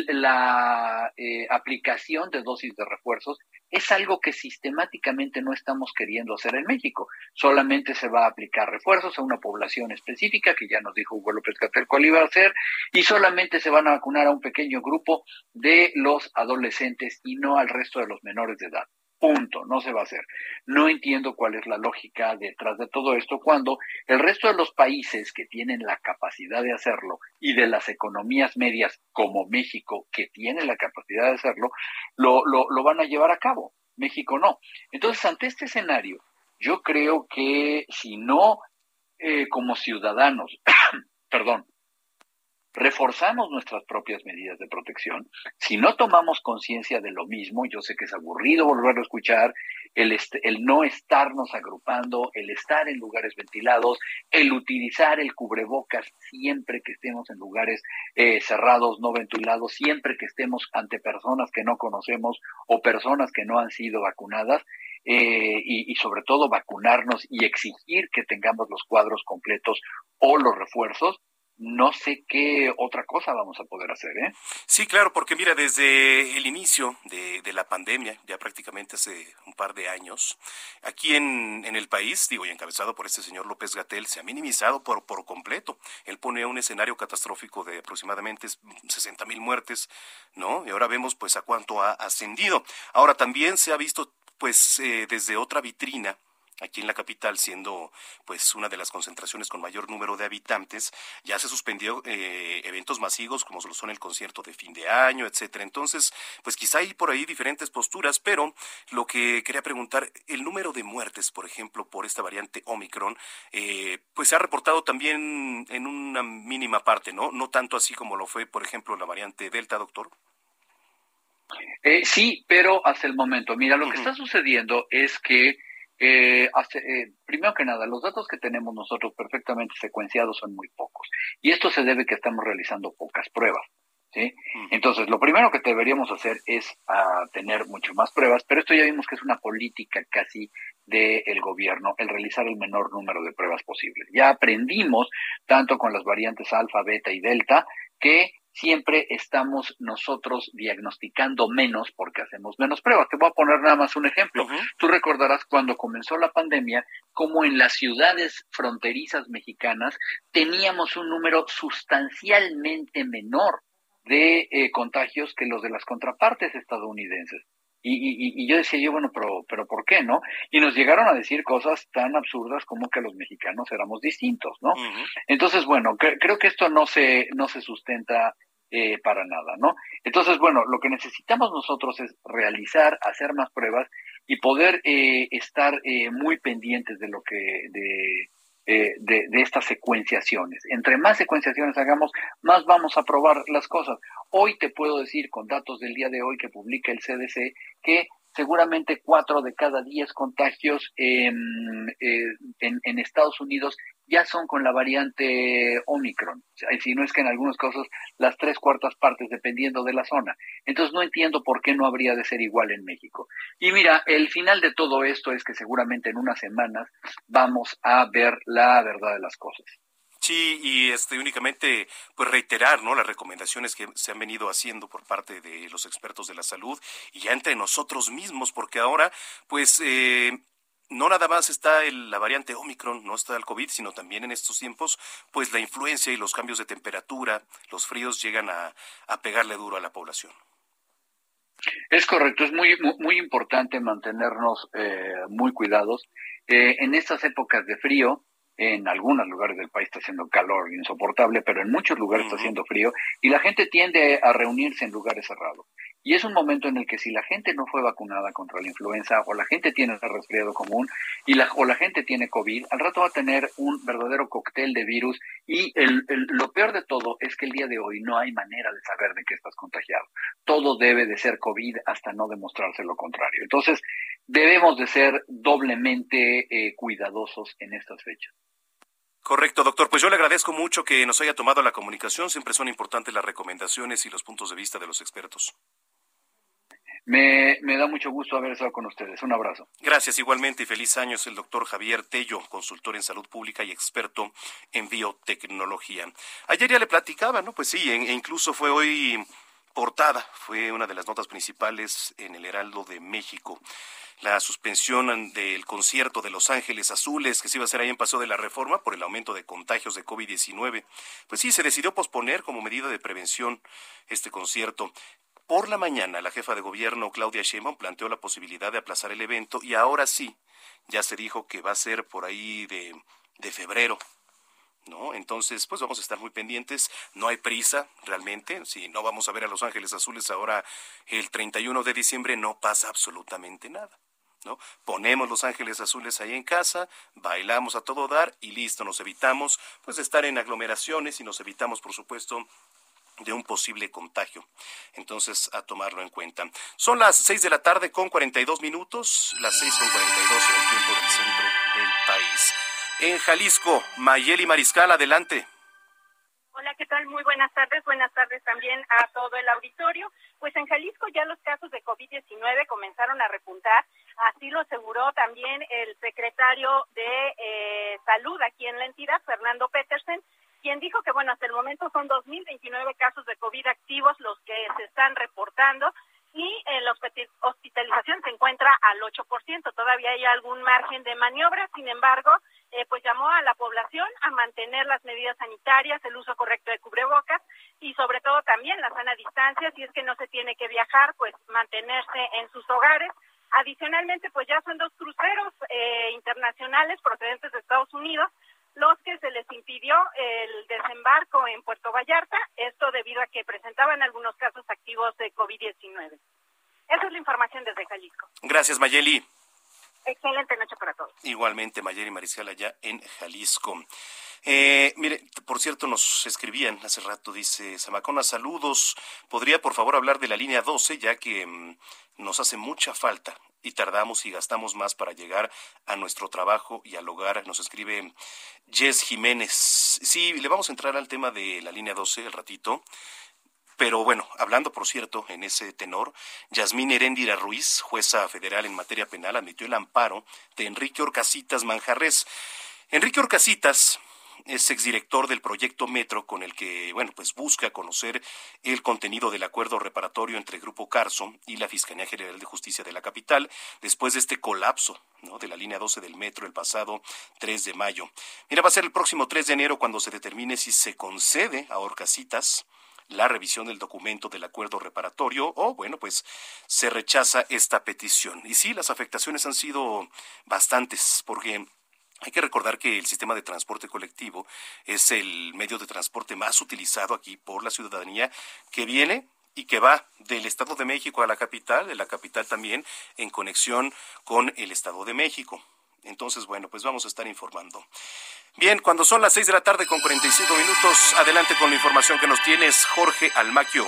S9: la eh, aplicación de dosis de refuerzos es algo que sistemáticamente no estamos queriendo hacer en México. Solamente se va a aplicar refuerzos a una población específica, que ya nos dijo Hugo López Catel cuál iba a hacer, y solamente se van a vacunar a un pequeño grupo de los adolescentes y no al resto de los menores de edad. Punto, no se va a hacer. No entiendo cuál es la lógica detrás de todo esto cuando el resto de los países que tienen la capacidad de hacerlo y de las economías medias como México que tiene la capacidad de hacerlo, lo, lo, lo van a llevar a cabo. México no. Entonces, ante este escenario, yo creo que si no, eh, como ciudadanos, <coughs> perdón, reforzamos nuestras propias medidas de protección, si no tomamos conciencia de lo mismo, yo sé que es aburrido volverlo a escuchar, el, el no estarnos agrupando, el estar en lugares ventilados, el utilizar el cubrebocas siempre que estemos en lugares eh, cerrados, no ventilados, siempre que estemos ante personas que no conocemos o personas que no han sido vacunadas, eh, y, y, sobre todo vacunarnos y exigir que tengamos los cuadros completos o los refuerzos, no sé qué otra cosa vamos a poder hacer, ¿eh?
S1: Sí, claro, porque mira, desde el inicio de, la pandemia, ya prácticamente hace un par de años, aquí en, en el país, digo, y encabezado por este señor López Gatel, se ha minimizado por, por completo. Él pone un escenario catastrófico de aproximadamente 60 mil muertes, ¿no? Y ahora vemos, pues, a cuánto ha ascendido. Ahora también se ha visto, pues, eh, desde otra vitrina, aquí en la capital, siendo pues una de las concentraciones con mayor número de habitantes, ya se suspendió eh, eventos masivos como son el concierto de fin de año, etcétera. Entonces, pues quizá hay por ahí diferentes posturas, pero lo que quería preguntar, el número de muertes, por ejemplo, por esta variante Omicron, eh, pues se ha reportado también en una mínima parte, ¿no? No tanto así como lo fue, por ejemplo, la variante Delta, doctor.
S9: Eh, sí, pero hasta el momento. Mira, lo que está sucediendo es que eh, eh, primero que nada, los datos que tenemos nosotros perfectamente secuenciados son muy pocos. Y esto se debe que estamos realizando pocas pruebas. ¿sí? Entonces, lo primero que deberíamos hacer es ah, tener mucho más pruebas, pero esto ya vimos que es una política casi del gobierno, el realizar el menor número de pruebas posibles. Ya aprendimos, tanto con las variantes alfa, beta y delta, que siempre estamos nosotros diagnosticando menos porque hacemos menos pruebas. Te voy a poner nada más un ejemplo. Tú recordarás cuando comenzó la pandemia, como en las ciudades fronterizas mexicanas teníamos un número sustancialmente menor de eh, contagios que los de las contrapartes estadounidenses. Y, y, y, yo decía yo, bueno, pero, pero ¿por qué no? Y nos llegaron a decir cosas tan absurdas como que los mexicanos éramos distintos, ¿no? Entonces, bueno, creo que esto no se, no se sustenta eh, para nada, ¿no? Entonces, bueno, lo que necesitamos nosotros es realizar, hacer más pruebas y poder eh, estar eh, muy pendientes de lo que, de, eh, de, de, estas secuenciaciones. Entre más secuenciaciones hagamos, más vamos a probar las cosas. Hoy te puedo decir, con datos del día de hoy que publica el CDC, que seguramente cuatro de cada diez contagios en, eh, en, en, Estados Unidos ya son con la variante Omicron. Si no es que en algunos casos las tres cuartas partes, dependiendo de la zona. Entonces no entiendo por qué no habría de ser igual en México. Y mira, el final de todo esto es que seguramente en unas semanas vamos a ver la verdad de las cosas.
S1: Sí, y este únicamente pues reiterar, ¿no? las recomendaciones que se han venido haciendo por parte de los expertos de la salud y ya entre nosotros mismos, porque ahora pues eh, no nada más está el, la variante Omicron, no está el COVID, sino también en estos tiempos, pues la influencia y los cambios de temperatura, los fríos llegan a, a pegarle duro a la población.
S9: Es correcto, es muy muy importante mantenernos eh, muy cuidados. Eh, en estas épocas de frío, en algunos lugares del país está haciendo calor insoportable, pero en muchos lugares está haciendo frío y la gente tiende a reunirse en lugares cerrados. Y es un momento en el que si la gente no fue vacunada contra la influenza o la gente tiene el resfriado común y la, o la gente tiene COVID, al rato va a tener un verdadero cóctel de virus y el, el, lo peor de todo es que el día de hoy no hay manera de saber de qué estás contagiado. Todo debe de ser COVID hasta no demostrarse lo contrario. Entonces, debemos de ser doblemente eh, cuidadosos en estas fechas.
S1: Correcto, doctor. Pues yo le agradezco mucho que nos haya tomado la comunicación. Siempre son importantes las recomendaciones y los puntos de vista de los expertos.
S9: Me, me, da mucho gusto haber estado con ustedes. Un abrazo.
S1: Gracias igualmente y feliz año. Es el doctor Javier Tello, consultor en salud pública y experto en biotecnología. Ayer ya le platicaba, ¿no? Pues sí, e incluso fue hoy portada, fue una de las notas principales en el Heraldo de México la suspensión del concierto de Los Ángeles Azules que se iba a hacer ahí en Paso de la Reforma por el aumento de contagios de COVID-19. Pues sí, se decidió posponer como medida de prevención este concierto. Por la mañana, la jefa de gobierno, Claudia Sheinbaum, planteó la posibilidad de aplazar el evento y ahora sí, ya se dijo que va a ser por ahí de, de febrero, ¿no? Entonces, pues vamos a estar muy pendientes. No hay prisa, realmente. Si no vamos a ver a Los Ángeles Azules ahora el 31 de diciembre, no pasa absolutamente nada. ¿No? Ponemos los ángeles azules ahí en casa, bailamos a todo dar y listo, nos evitamos pues estar en aglomeraciones y nos evitamos por supuesto de un posible contagio. Entonces, a tomarlo en cuenta. Son las 6 de la tarde con 42 minutos, las 6 con 42 en el tiempo del centro del país. En Jalisco, Mayeli Mariscal, adelante.
S10: Hola, ¿qué tal? Muy buenas tardes. Buenas tardes también a todo el auditorio. Pues en Jalisco ya los casos de COVID-19 comenzaron a repuntar. Así lo aseguró también el secretario de eh, Salud aquí en la entidad, Fernando Petersen, quien dijo que, bueno, hasta el momento son 2.029 casos de COVID activos los que se están reportando y eh, la hospitalización se encuentra al 8%. Todavía hay algún margen de maniobra, sin embargo, eh, pues llamó a la población a mantener las medidas sanitarias, el uso correcto de cubrebocas y sobre todo también la sana distancia, si es que no se tiene que viajar, pues mantenerse en sus hogares. Adicionalmente, pues ya son dos cruceros eh, internacionales procedentes de Estados Unidos los que se les impidió el desembarco en Puerto Vallarta, esto debido a que presentaban algunos casos activos de COVID-19. Esa es la información desde Jalisco.
S1: Gracias, Mayeli.
S10: Excelente noche para todos.
S1: Igualmente, Mayeli Mariscal, allá en Jalisco. Eh, mire, por cierto, nos escribían hace rato, dice Samacona, saludos. ¿Podría por favor hablar de la línea 12, ya que mmm, nos hace mucha falta y tardamos y gastamos más para llegar a nuestro trabajo y al hogar. Nos escribe Jess Jiménez. Sí, le vamos a entrar al tema de la línea 12 el ratito. Pero bueno, hablando por cierto en ese tenor, Yasmín Heréndira Ruiz, jueza federal en materia penal, admitió el amparo de Enrique Orcasitas Manjarres. Enrique Orcasitas es exdirector del proyecto Metro con el que, bueno, pues busca conocer el contenido del acuerdo reparatorio entre Grupo Carso y la Fiscalía General de Justicia de la capital después de este colapso ¿no? de la línea 12 del metro el pasado 3 de mayo. Mira, va a ser el próximo 3 de enero cuando se determine si se concede a Orcasitas la revisión del documento del acuerdo reparatorio o, bueno, pues se rechaza esta petición. Y sí, las afectaciones han sido bastantes porque hay que recordar que el sistema de transporte colectivo es el medio de transporte más utilizado aquí por la ciudadanía que viene y que va del Estado de México a la capital, de la capital también en conexión con el Estado de México. Entonces, bueno, pues vamos a estar informando. Bien, cuando son las seis de la tarde con 45 minutos, adelante con la información que nos tienes, Jorge Almaquio.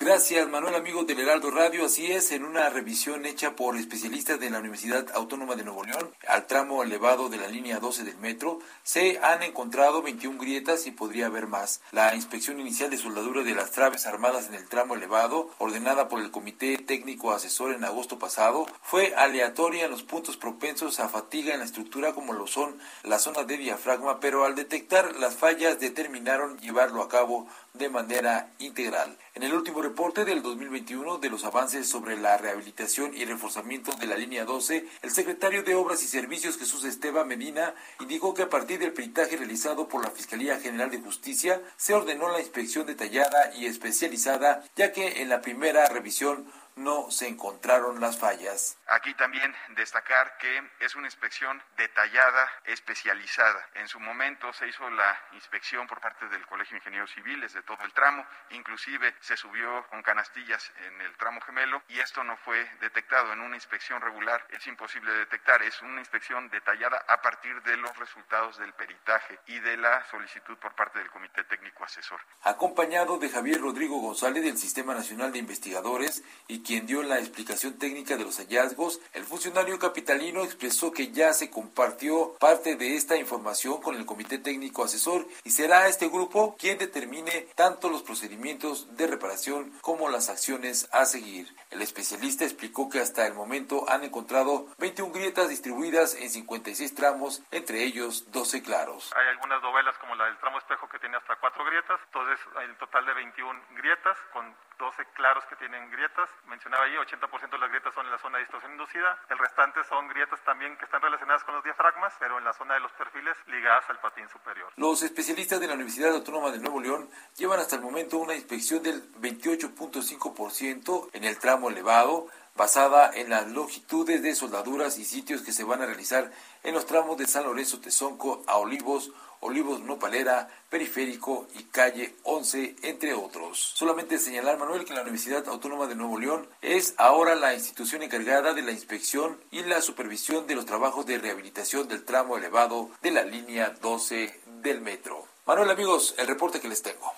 S11: Gracias, Manuel, amigo del Heraldo Radio. Así es, en una revisión hecha por especialistas de la Universidad Autónoma de Nuevo León al tramo elevado de la línea 12 del metro, se han encontrado 21 grietas y podría haber más. La inspección inicial de soldadura de las traves armadas en el tramo elevado, ordenada por el Comité Técnico Asesor en agosto pasado, fue aleatoria en los puntos propensos a fatiga en la estructura como lo son la zona de diafragma, pero al detectar las fallas determinaron llevarlo a cabo de manera integral. En el último reporte del 2021 de los avances sobre la rehabilitación y reforzamiento de la línea 12, el secretario de Obras y Servicios Jesús Esteban Medina indicó que a partir del peritaje realizado por la Fiscalía General de Justicia se ordenó la inspección detallada y especializada, ya que en la primera revisión no se encontraron las fallas.
S12: Aquí también destacar que es una inspección detallada, especializada. En su momento se hizo la inspección por parte del Colegio de Ingenieros Civiles de todo el tramo, inclusive se subió con canastillas en el tramo gemelo y esto no fue detectado en una inspección regular. Es imposible detectar, es una inspección detallada a partir de los resultados del peritaje y de la solicitud por parte del Comité Técnico Asesor.
S11: Acompañado de Javier Rodrigo González del Sistema Nacional de Investigadores y quien dio la explicación técnica de los hallazgos, el funcionario capitalino expresó que ya se compartió parte de esta información con el Comité Técnico Asesor y será este grupo quien determine tanto los procedimientos de reparación como las acciones a seguir. El especialista explicó que hasta el momento han encontrado 21 grietas distribuidas en 56 tramos, entre ellos 12 claros.
S13: Hay algunas novelas como la del tramo espejo que tiene hasta 4 grietas, entonces hay un total de 21 grietas con 12 claros que tienen grietas. Mencionaba ahí, 80% de las grietas son en la zona de distorsión inducida. El restante son grietas también que están relacionadas con los diafragmas, pero en la zona de los perfiles ligadas al patín superior.
S11: Los especialistas de la Universidad Autónoma de Nuevo León llevan hasta el momento una inspección del 28.5% en el tramo elevado, basada en las longitudes de soldaduras y sitios que se van a realizar en los tramos de San Lorenzo Tezonco a Olivos, Olivos Nopalera, Periférico y Calle 11, entre otros. Solamente señalar, Manuel, que la Universidad Autónoma de Nuevo León es ahora la institución encargada de la inspección y la supervisión de los trabajos de rehabilitación del tramo elevado de la línea 12 del metro. Manuel, amigos, el reporte que les tengo.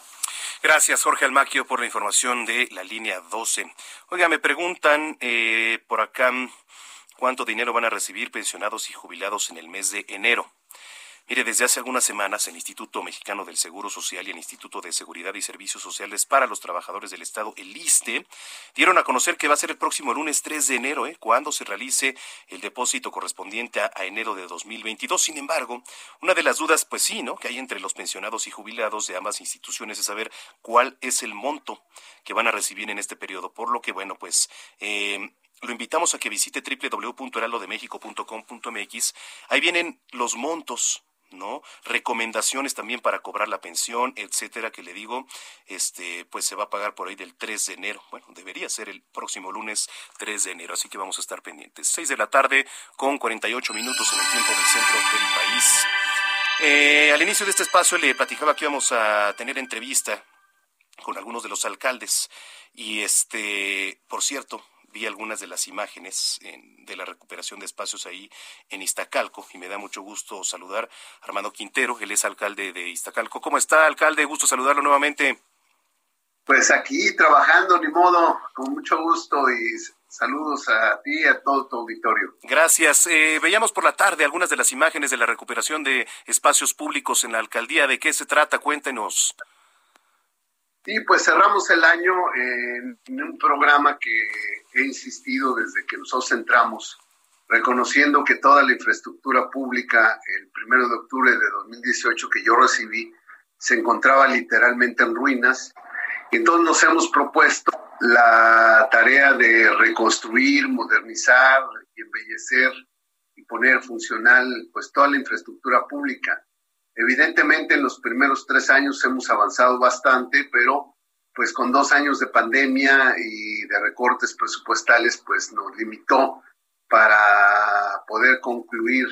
S1: Gracias, Jorge Almaquio, por la información de la línea 12. Oiga, me preguntan eh, por acá cuánto dinero van a recibir pensionados y jubilados en el mes de enero. Mire, desde hace algunas semanas el Instituto Mexicano del Seguro Social y el Instituto de Seguridad y Servicios Sociales para los Trabajadores del Estado, el ISTE, dieron a conocer que va a ser el próximo lunes 3 de enero, ¿eh? cuando se realice el depósito correspondiente a, enero de 2022. Sin embargo, una de las dudas, pues sí, ¿no? Que hay entre los pensionados y jubilados de ambas instituciones es saber cuál es el monto que van a recibir en este periodo. Por lo que, bueno, pues... Eh, lo invitamos a que visite www.heraldodemexico.com.mx. Ahí vienen los montos ¿no? Recomendaciones también para cobrar la pensión, etcétera, que le digo, este, pues se va a pagar por ahí del 3 de enero. Bueno, debería ser el próximo lunes 3 de enero, así que vamos a estar pendientes. 6 de la tarde con 48 minutos en el tiempo del centro del país. Eh, al inicio de este espacio le platicaba que íbamos a tener entrevista con algunos de los alcaldes y este, por cierto, vi algunas de las imágenes de la recuperación de espacios ahí en Iztacalco y me da mucho gusto saludar a Armando Quintero, él es alcalde de Iztacalco. ¿Cómo está, alcalde? Gusto saludarlo nuevamente.
S14: Pues aquí trabajando, ni modo, con mucho gusto y saludos a ti y a todo tu auditorio.
S1: Gracias. Eh, veíamos por la tarde algunas de las imágenes de la recuperación de espacios públicos en la alcaldía. ¿De qué se trata? Cuéntenos.
S14: Sí, pues cerramos el año en, un programa que he insistido desde que nosotros entramos, reconociendo que toda la infraestructura pública el primero de octubre de 2018 que yo recibí se encontraba literalmente en ruinas. Y entonces nos hemos propuesto la tarea de reconstruir, modernizar y embellecer y poner funcional pues toda la infraestructura pública. Evidentemente en los primeros tres años hemos avanzado bastante, pero pues con dos años de pandemia y de recortes presupuestales pues nos limitó para poder concluir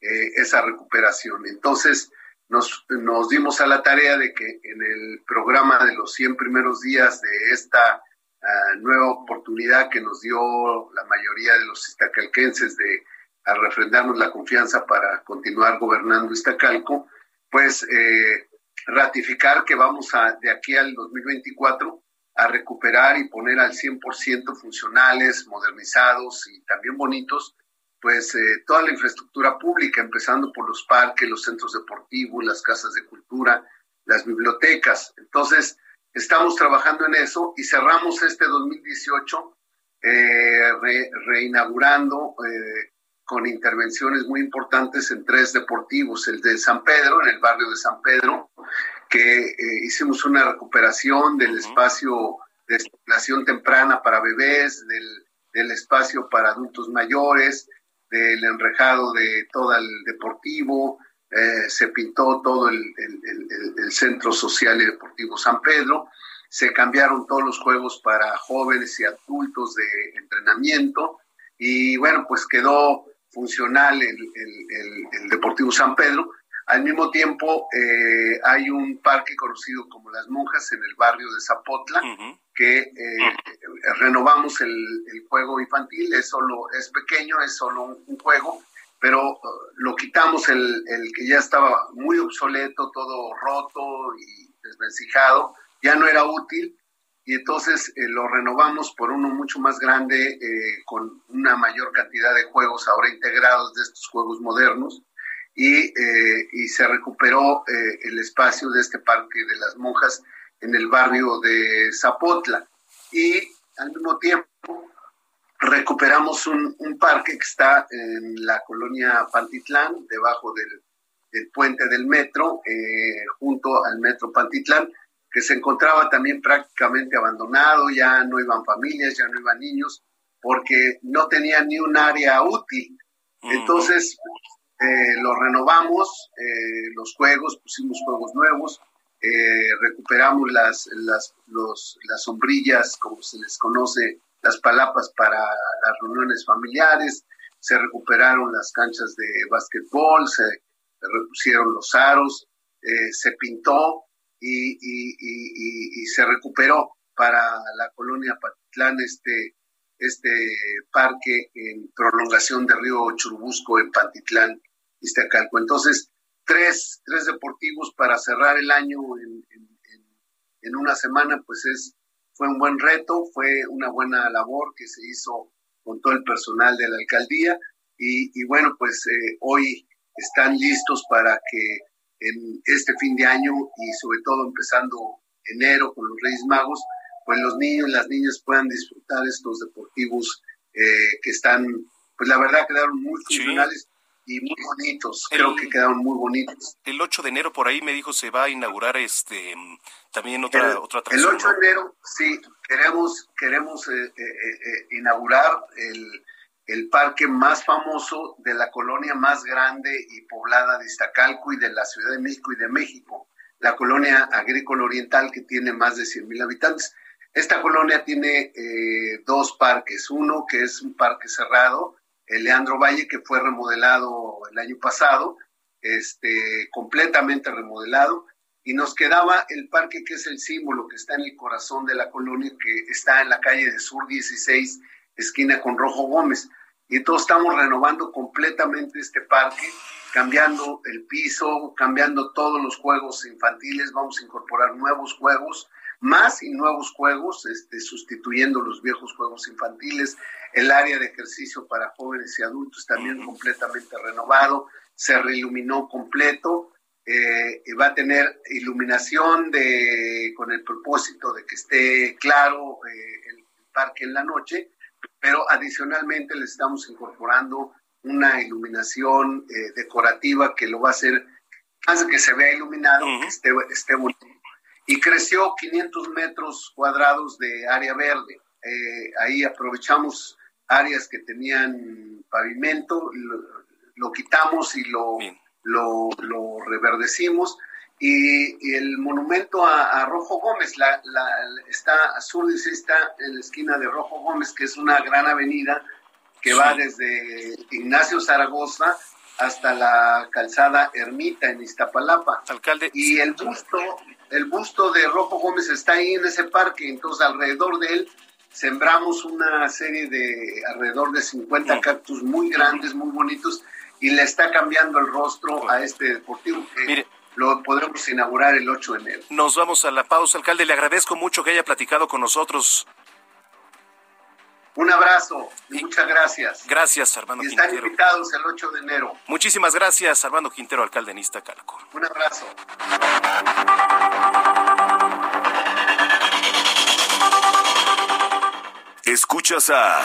S14: eh, esa recuperación. Entonces nos, nos dimos a la tarea de que en el programa de los 100 primeros días de esta ah, nueva oportunidad que nos dio la mayoría de los iztacalquenses de a refrendarnos la confianza para continuar gobernando Iztacalco, pues eh, ratificar que vamos a, de aquí al 2024 a recuperar y poner al 100% funcionales, modernizados y también bonitos, pues eh, toda la infraestructura pública, empezando por los parques, los centros deportivos, las casas de cultura, las bibliotecas. Entonces, estamos trabajando en eso y cerramos este 2018 eh, reinaugurando con intervenciones muy importantes en tres deportivos, el de San Pedro, en el barrio de San Pedro, que eh, hicimos una recuperación del espacio de estimulación temprana para bebés, del, del, espacio para adultos mayores, del enrejado de todo el deportivo, eh, se pintó todo el, el, el, centro social y deportivo San Pedro, se cambiaron todos los juegos para jóvenes y adultos de entrenamiento y bueno, pues quedó funcional el, el, Deportivo San Pedro. Al mismo tiempo, eh, hay un parque conocido como Las Monjas en el barrio de Zapotla, que eh, renovamos el, juego infantil, es solo, es pequeño, es solo un, juego, pero uh, lo quitamos el, que ya estaba muy obsoleto, todo roto y desvencijado, ya no era útil, y entonces eh, lo renovamos por uno mucho más grande, eh, con una mayor cantidad de juegos ahora integrados de estos juegos modernos, y, eh, y se recuperó el espacio de este parque de las monjas en el barrio de Zapotla. Y al mismo tiempo recuperamos un, un parque que está en la colonia Pantitlán, debajo del, del puente del metro, junto al metro Pantitlán, que se encontraba también prácticamente abandonado, ya no iban familias, ya no iban niños, porque no tenía ni un área útil. Entonces, eh, lo renovamos, eh, los juegos, pusimos juegos nuevos, eh, recuperamos las, las, las sombrillas, como se les conoce, las palapas para las reuniones familiares, se recuperaron las canchas de básquetbol, se repusieron los aros, se pintó, y, y, se recuperó para la colonia Patitlán este, este parque en prolongación de Río Churubusco en Pantitlán, Iztacalco. Entonces, tres, tres deportivos para cerrar el año en, en, una semana, pues es, fue un buen reto, fue una buena labor que se hizo con todo el personal de la alcaldía y, y bueno, pues eh, hoy están listos para que en este fin de año y sobre todo empezando enero con los Reyes Magos, pues los niños y las niñas puedan disfrutar estos deportivos eh, que están, pues la verdad quedaron muy funcionales. Y muy bonitos, creo que quedaron muy bonitos.
S1: El 8 de enero por ahí me dijo se va a inaugurar este también otra
S14: el,
S1: otra
S14: atracción. El 8 de enero, sí, queremos queremos eh, eh, inaugurar el el parque más famoso de la colonia más grande y poblada de Iztacalco y de la Ciudad de México y de México, la colonia agrícola oriental que tiene más de 100 mil habitantes. Esta colonia tiene eh, dos parques, uno que es un parque cerrado, el Leandro Valle, que fue remodelado el año pasado, este, completamente remodelado, y nos quedaba el parque que es el símbolo, que está en el corazón de la colonia, que está en la calle de Sur 16, esquina con Rojo Gómez. Y todos estamos renovando completamente este parque, cambiando el piso, cambiando todos los juegos infantiles, vamos a incorporar nuevos juegos, más y nuevos juegos, este, sustituyendo los viejos juegos infantiles, el área de ejercicio para jóvenes y adultos también completamente renovado, se reiluminó completo, eh, va a tener iluminación de, con el propósito de que esté claro eh, el parque en la noche, pero adicionalmente le estamos incorporando una iluminación eh, decorativa que lo va a hacer, hace que se vea iluminado, que esté, esté bonito. Y creció 500 metros cuadrados de área verde. Eh, ahí aprovechamos áreas que tenían pavimento, lo, quitamos y lo, lo, lo, reverdecimos. Y, el monumento a, Rojo Gómez, la, la, está azul, dice, está en la esquina de Rojo Gómez, que es una gran avenida que va desde Ignacio Zaragoza hasta la calzada Ermita en Iztapalapa.
S1: Alcalde.
S14: Y el busto, el busto de Rojo Gómez está ahí en ese parque, entonces alrededor de él sembramos una serie de alrededor de 50 mm. cactus muy grandes, muy bonitos, y le está cambiando el rostro a este deportivo que lo podremos inaugurar el 8 de enero.
S1: Nos vamos a la pausa, alcalde. Le agradezco mucho que haya platicado con nosotros.
S14: Un abrazo y muchas gracias.
S1: Gracias, Armando
S14: y están invitados el 8 de enero.
S1: Muchísimas gracias, Armando Quintero, alcalde de Calco.
S14: Un abrazo.
S8: Escuchas a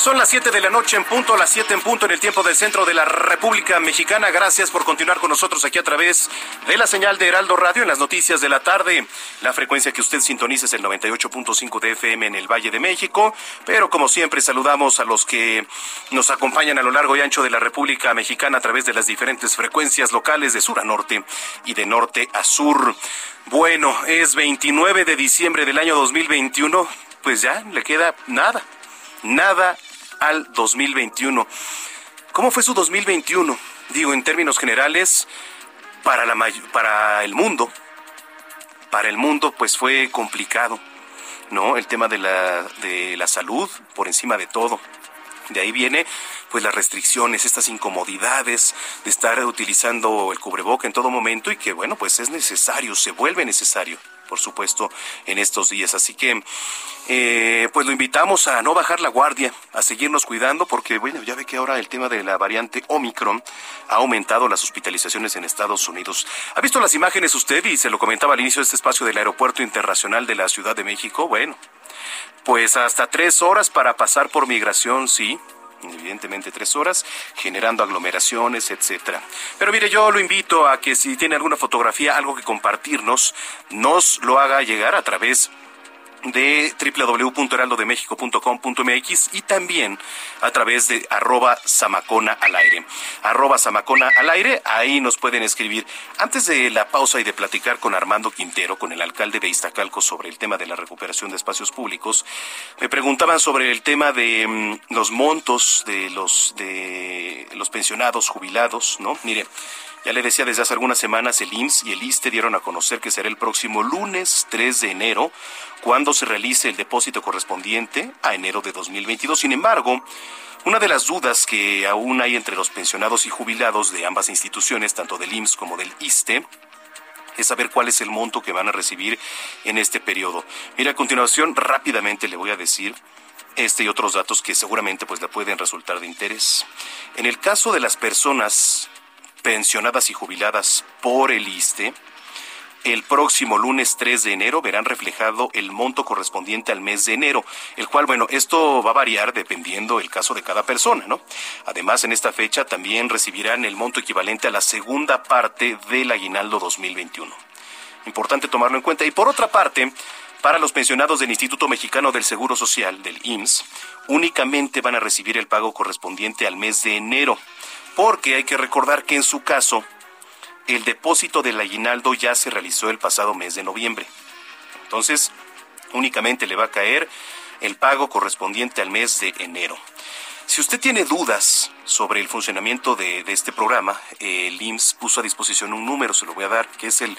S1: Son las 7 de la noche en punto, las 7 en punto en el tiempo del centro de la República Mexicana. Gracias por continuar con nosotros aquí a través de la señal de Heraldo Radio en las noticias de la tarde. La frecuencia que usted sintoniza es el 98.5 de FM en el Valle de México. Pero como siempre saludamos a los que nos acompañan a lo largo y ancho de la República Mexicana a través de las diferentes frecuencias locales de sur a norte y de norte a sur. Bueno, es 29 de diciembre del año 2021. Pues ya le queda nada nada al 2021. ¿Cómo fue su 2021? Digo, en términos generales, para, la, para el mundo, para el mundo, pues fue complicado, ¿no? El tema de la, de la salud por encima de todo. De ahí viene pues las restricciones, estas incomodidades de estar utilizando el cubreboca en todo momento y que bueno, pues es necesario, se vuelve necesario por supuesto, en estos días. Así que, eh, pues lo invitamos a no bajar la guardia, a seguirnos cuidando, porque, bueno, ya ve que ahora el tema de la variante Omicron ha aumentado las hospitalizaciones en Estados Unidos. ¿Ha visto las imágenes usted? Y se lo comentaba al inicio de este espacio del Aeropuerto Internacional de la Ciudad de México. Bueno, pues hasta tres horas para pasar por migración, sí evidentemente tres horas, generando aglomeraciones, etcétera. Pero mire, yo lo invito a que si tiene alguna fotografía, algo que compartirnos, nos lo haga llegar a través de www.heraldodemexico.com.mx y también a través de arroba samacona al aire. Arroba samacona al aire, ahí nos pueden escribir. Antes de la pausa y de platicar con Armando Quintero, con el alcalde de Iztacalco sobre el tema de la recuperación de espacios públicos, me preguntaban sobre el tema de mm, los montos de los, de los pensionados jubilados, ¿no? Mire, ya le decía desde hace algunas semanas, el IMSS y el ISTE dieron a conocer que será el próximo lunes 3 de enero cuando se realice el depósito correspondiente a enero de 2022. Sin embargo, una de las dudas que aún hay entre los pensionados y jubilados de ambas instituciones, tanto del IMSS como del ISTE, es saber cuál es el monto que van a recibir en este periodo. Mira, a continuación rápidamente le voy a decir este y otros datos que seguramente pues le pueden resultar de interés. En el caso de las personas pensionadas y jubiladas por el ISTE, el próximo lunes 3 de enero verán reflejado el monto correspondiente al mes de enero, el cual, bueno, esto va a variar dependiendo el caso de cada persona, ¿no? Además, en esta fecha también recibirán el monto equivalente a la segunda parte del aguinaldo 2021. Importante tomarlo en cuenta. Y por otra parte, para los pensionados del Instituto Mexicano del Seguro Social, del IMSS, únicamente van a recibir el pago correspondiente al mes de enero porque hay que recordar que en su caso el depósito del aguinaldo ya se realizó el pasado mes de noviembre. Entonces, únicamente le va a caer el pago correspondiente al mes de enero. Si usted tiene dudas sobre el funcionamiento de, este programa, el IMSS puso a disposición un número, se lo voy a dar, que es el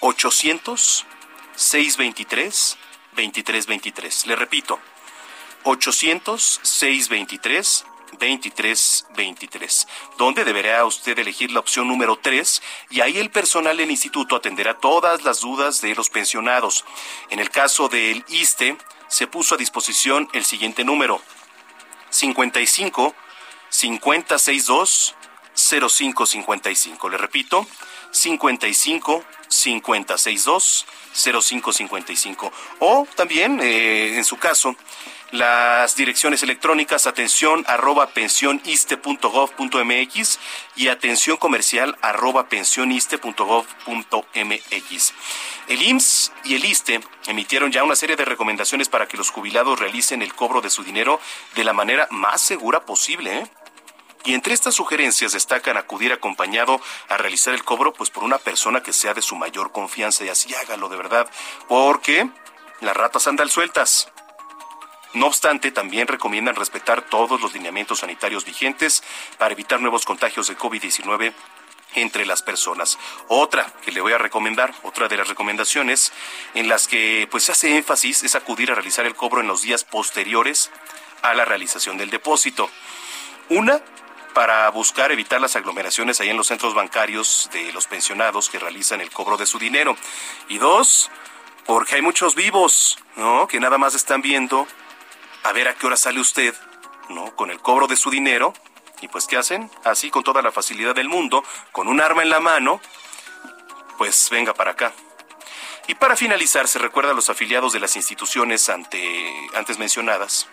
S1: 800-623-2323. Le repito, 800-623-2323. 2323, donde deberá usted elegir la opción número 3 y ahí el personal del instituto atenderá todas las dudas de los pensionados. En el caso del ISTE, se puso a disposición el siguiente número: 55 562 0555. Le repito, 55 562 0555. O también, eh, en su caso, las direcciones electrónicas atención arroba pensioniste.gov.mx y atención comercial arroba pensioniste.gov.mx. El IMSS y el ISTE emitieron ya una serie de recomendaciones para que los jubilados realicen el cobro de su dinero de la manera más segura posible. ¿eh? Y entre estas sugerencias destacan acudir acompañado a realizar el cobro pues por una persona que sea de su mayor confianza y así hágalo de verdad, porque las ratas andan sueltas. No obstante, también recomiendan respetar todos los lineamientos sanitarios vigentes para evitar nuevos contagios de COVID-19 entre las personas. Otra que le voy a recomendar, otra de las recomendaciones en las que pues se hace énfasis es acudir a realizar el cobro en los días posteriores a la realización del depósito. Una para buscar evitar las aglomeraciones ahí en los centros bancarios de los pensionados que realizan el cobro de su dinero. Y dos, porque hay muchos vivos, ¿no? Que nada más están viendo a ver a qué hora sale usted, ¿no? Con el cobro de su dinero. Y pues, ¿qué hacen? Así, con toda la facilidad del mundo, con un arma en la mano, pues venga para acá. Y para finalizar, se recuerda a los afiliados de las instituciones ante, antes mencionadas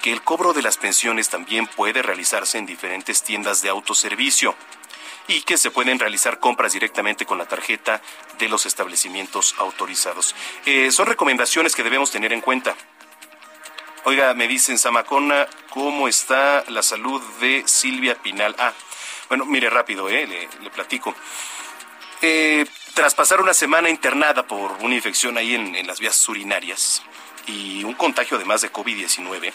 S1: que el cobro de las pensiones también puede realizarse en diferentes tiendas de autoservicio y que se pueden realizar compras directamente con la tarjeta de los establecimientos autorizados. Eh, son recomendaciones que debemos tener en cuenta. Oiga, me dicen Samacona, ¿cómo está la salud de Silvia Pinal? Ah, bueno, mire rápido, eh, le, platico. Eh, tras pasar una semana internada por una infección ahí en, en las vías urinarias y un contagio además de COVID-19,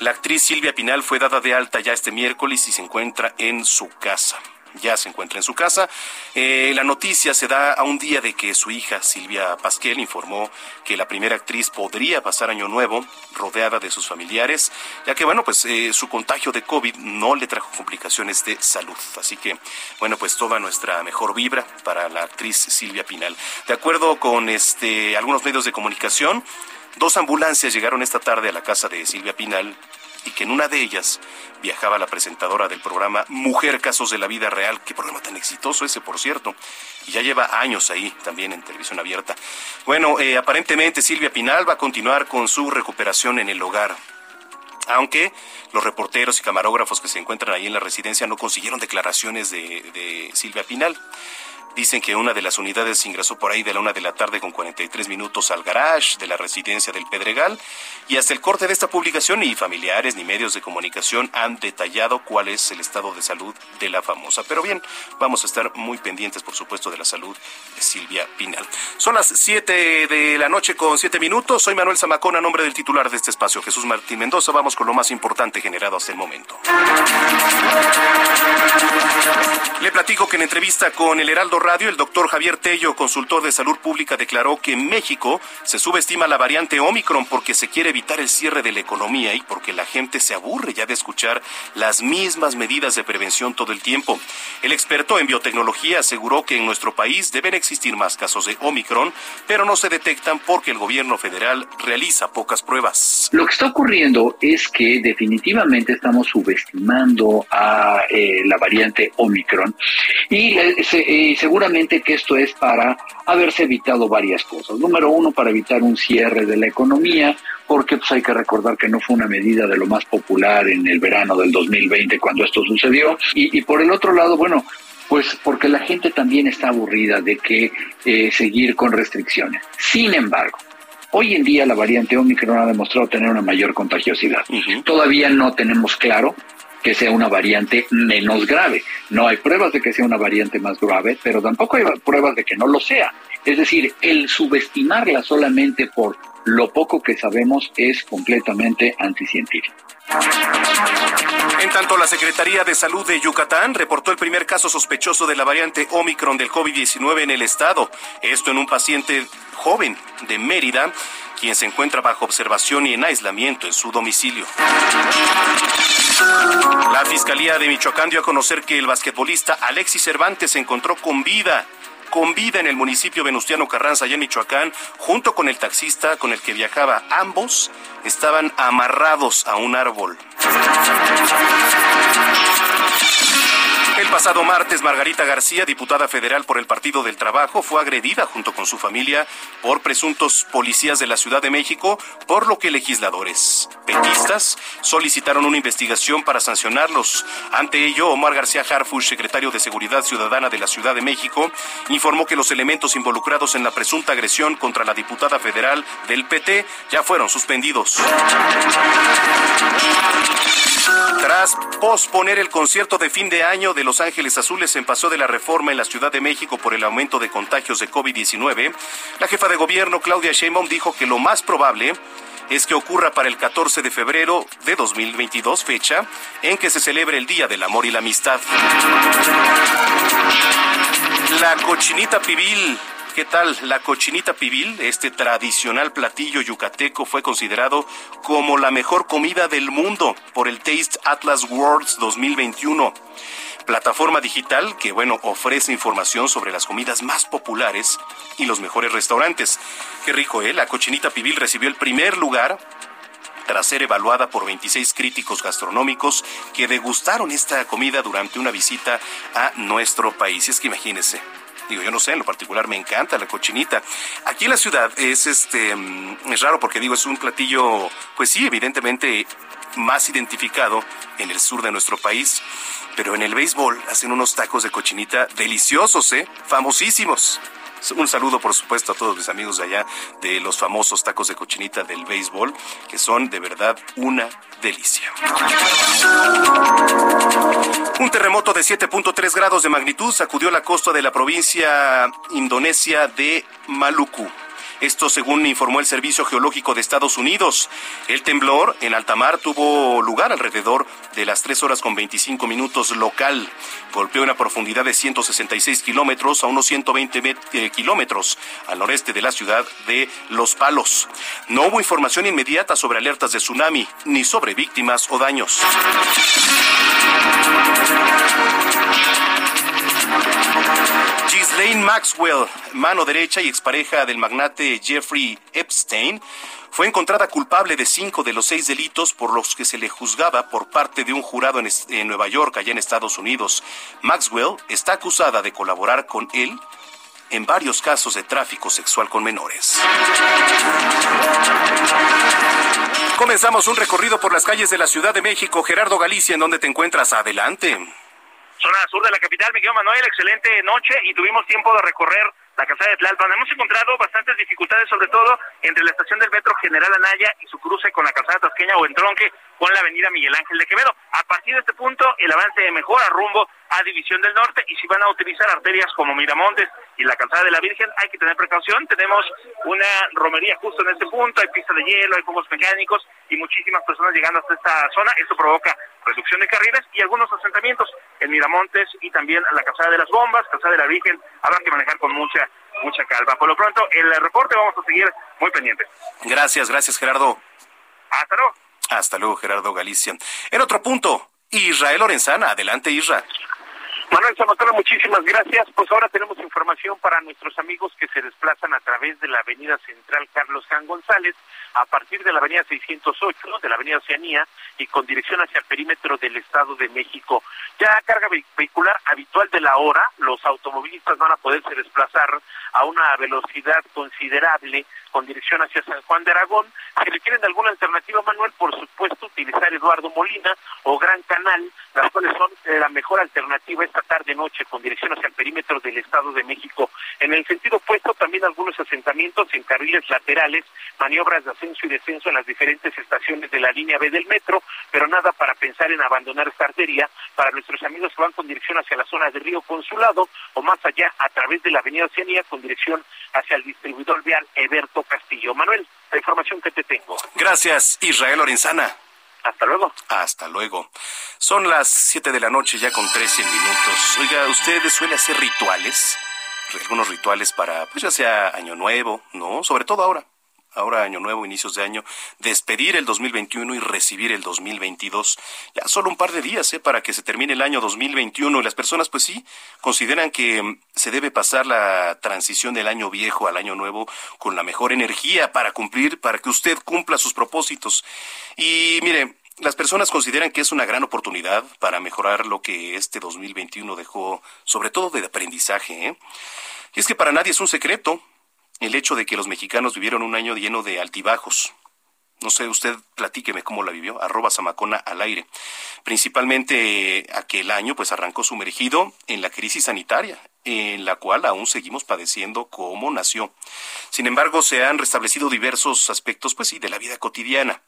S1: la actriz Silvia Pinal fue dada de alta ya este miércoles y se encuentra en su casa ya se encuentra en su casa. Eh, la noticia se da a un día de que su hija, Silvia Pasquel, informó que la primera actriz podría pasar año nuevo rodeada de sus familiares, ya que, bueno, pues eh, su contagio de COVID no le trajo complicaciones de salud. Así que, bueno, pues toda nuestra mejor vibra para la actriz Silvia Pinal. De acuerdo con este, algunos medios de comunicación, dos ambulancias llegaron esta tarde a la casa de Silvia Pinal y que en una de ellas viajaba la presentadora del programa Mujer Casos de la Vida Real. Qué programa tan exitoso ese, por cierto. Y ya lleva años ahí también en televisión abierta. Bueno, eh, aparentemente Silvia Pinal va a continuar con su recuperación en el hogar. Aunque los reporteros y camarógrafos que se encuentran ahí en la residencia no consiguieron declaraciones de, de Silvia Pinal. Dicen que una de las unidades ingresó por ahí de la una de la tarde con 43 minutos al garage de la residencia del Pedregal y hasta el corte de esta publicación ni familiares ni medios de comunicación han detallado cuál es el estado de salud de la famosa. Pero bien, vamos a estar muy pendientes, por supuesto, de la salud de Silvia Pinal. Son las 7 de la noche con 7 minutos. Soy Manuel Zamacón a nombre del titular de este espacio, Jesús Martín Mendoza. Vamos con lo más importante generado hasta el momento. Le platico que en entrevista con el Heraldo Radio, el doctor Javier Tello, consultor de salud pública, declaró que en México se subestima la variante Omicron porque se quiere evitar el cierre de la economía y porque la gente se aburre ya de escuchar las mismas medidas de prevención todo el tiempo. El experto en biotecnología aseguró que en nuestro país deben existir más casos de Omicron, pero no se detectan porque el gobierno federal realiza pocas pruebas.
S9: Lo que está ocurriendo es que definitivamente estamos subestimando a eh, la variante Omicron y, eh, y seguramente que esto es para haberse evitado varias cosas. Número uno, para evitar un cierre de la economía, porque pues hay que recordar que no fue una medida de lo más popular en el verano del 2020 cuando esto sucedió. Y, por el otro lado, bueno, pues porque la gente también está aburrida de que eh, seguir con restricciones. Sin embargo, hoy en día la variante Omicron ha demostrado tener una mayor contagiosidad. Todavía no tenemos claro que sea una variante menos grave. No hay pruebas de que sea una variante más grave, pero tampoco hay pruebas de que no lo sea. Es decir, el subestimarla solamente por lo poco que sabemos es completamente anticientífico.
S1: En tanto, la Secretaría de Salud de Yucatán reportó el primer caso sospechoso de la variante Omicron del COVID-19 en el estado. Esto en un paciente joven de Mérida, quien se encuentra bajo observación y en aislamiento en su domicilio. La Fiscalía de Michoacán dio a conocer que el basquetbolista Alexis Cervantes se encontró con vida con vida en el municipio Venustiano Carranza, allá en Michoacán, junto con el taxista con el que viajaba. Ambos estaban amarrados a un árbol. El pasado martes, Margarita García, diputada federal por el Partido del Trabajo, fue agredida junto con su familia por presuntos policías de la Ciudad de México, por lo que legisladores petistas solicitaron una investigación para sancionarlos. Ante ello, Omar García Harfush, secretario de Seguridad Ciudadana de la Ciudad de México, informó que los elementos involucrados en la presunta agresión contra la diputada federal del PT ya fueron suspendidos. Tras posponer el concierto de fin de año de Los Ángeles Azules en Paso de la Reforma en la Ciudad de México por el aumento de contagios de COVID-19, la jefa de gobierno Claudia Sheinbaum dijo que lo más probable es que ocurra para el 14 de febrero de 2022, fecha en que se celebre el Día del Amor y la Amistad. La cochinita pibil ¿Qué tal? La cochinita pibil, este tradicional platillo yucateco, fue considerado como la mejor comida del mundo por el Taste Atlas Worlds 2021 plataforma digital que, bueno, ofrece información sobre las comidas más populares y los mejores restaurantes. Qué rico, ¿eh? La cochinita pibil recibió el primer lugar tras ser evaluada por 26 críticos gastronómicos que degustaron esta comida durante una visita a nuestro país. Es que imagínense, Digo, yo no sé, en lo particular me encanta la cochinita. Aquí en la ciudad es este mm, es raro porque digo, es un platillo, pues sí, evidentemente más identificado en el sur de nuestro país. Pero en el béisbol hacen unos tacos de cochinita deliciosos, ¿eh? Famosísimos. Un saludo, por supuesto, a todos mis amigos de allá de los famosos tacos de cochinita del béisbol, que son de verdad una delicia. Un terremoto de 7.3 grados de magnitud sacudió la costa de la provincia indonesia de Maluku. Esto según informó el Servicio Geológico de Estados Unidos. El temblor en alta mar tuvo lugar alrededor de las 3 horas con 25 minutos local. Golpeó una profundidad de 166 kilómetros a unos 120 eh, kilómetros al noreste de la ciudad de Los Palos. No hubo información inmediata sobre alertas de tsunami ni sobre víctimas o daños. Ghislaine Maxwell, mano derecha y expareja del magnate Jeffrey Epstein, fue encontrada culpable de cinco de los seis delitos por los que se le juzgaba por parte de un jurado en, en, Nueva York, allá en Estados Unidos. Maxwell está acusada de colaborar con él en varios casos de tráfico sexual con menores. Comenzamos un recorrido por las calles de la Ciudad de México. Gerardo Galicia, ¿en dónde te encuentras? Adelante
S15: zona sur de la capital. Miguel Manuel, excelente noche y tuvimos tiempo de recorrer la calzada de Tlalpan. Hemos encontrado bastantes dificultades, sobre todo entre la estación del metro General Anaya y su cruce con la calzada tasqueña o entronque con la avenida Miguel Ángel de Quevedo. A partir de este punto, el avance mejora rumbo a División del Norte y si van a utilizar arterias como Miramontes y la calzada de la Virgen, hay que tener precaución. Tenemos una romería justo en este punto, hay pista de hielo, hay fuegos mecánicos y muchísimas personas llegando hasta esta zona. Esto provoca reducción de carriles y algunos asentamientos en Miramontes y también la calzada de las bombas, calzada de la Virgen. Habrá que manejar con mucha mucha calma. Por lo pronto, el reporte vamos a seguir muy pendientes.
S1: Gracias, gracias Gerardo.
S15: Hasta luego.
S1: Hasta luego, Gerardo Galicia. En otro punto, Israel Lorenzana. Adelante, Israel.
S2: Manuel Zamotoro, muchísimas gracias. Pues ahora tenemos información para nuestros amigos que se desplazan a través de la avenida central Carlos San González, a partir de la avenida 608, de la avenida Oceanía, y con dirección hacia el perímetro del Estado de México. Ya carga vehicular habitual de la hora, los automovilistas van a poderse desplazar a una velocidad considerable con dirección hacia San Juan de Aragón. Si requieren alguna alternativa, Manuel, por supuesto, utilizar Eduardo Molina o Gran Canal, las cuales son la mejor alternativa esta tarde-noche con dirección hacia el perímetro del Estado de México. En el sentido opuesto, también algunos asentamientos en carriles laterales, maniobras de ascenso y descenso en las diferentes estaciones de la línea B del metro, pero nada para pensar en abandonar esta arteria para nuestros amigos que van con dirección hacia la zona de Río Consulado o más allá a través de la Avenida Oceanía con dirección hacia el distribuidor vial Eberto Castillo. Manuel, la información que te tengo.
S1: Gracias, Israel Lorenzana.
S2: Hasta luego.
S1: Hasta luego. Son las 7 de la noche ya con 13 minutos. Oiga, ¿ustedes suele hacer rituales? Algunos rituales para, pues ya sea Año Nuevo, ¿no? Sobre todo ahora ahora año nuevo, inicios de año, despedir el 2021 y recibir el 2022. Ya solo un par de días ¿eh? para que se termine el año 2021 y las personas pues sí consideran que mm, se debe pasar la transición del año viejo al año nuevo con la mejor energía para cumplir, para que usted cumpla sus propósitos. Y mire, las personas consideran que es una gran oportunidad para mejorar lo que este 2021 dejó, sobre todo de aprendizaje. ¿eh? Y es que para nadie es un secreto el hecho de que los mexicanos vivieron un año lleno de altibajos. No sé, usted platíqueme cómo la vivió, arroba Samacona al aire. Principalmente aquel año pues arrancó sumergido en la crisis sanitaria, en la cual aún seguimos padeciendo como nació. Sin embargo, se han restablecido diversos aspectos, pues sí, de la vida cotidiana.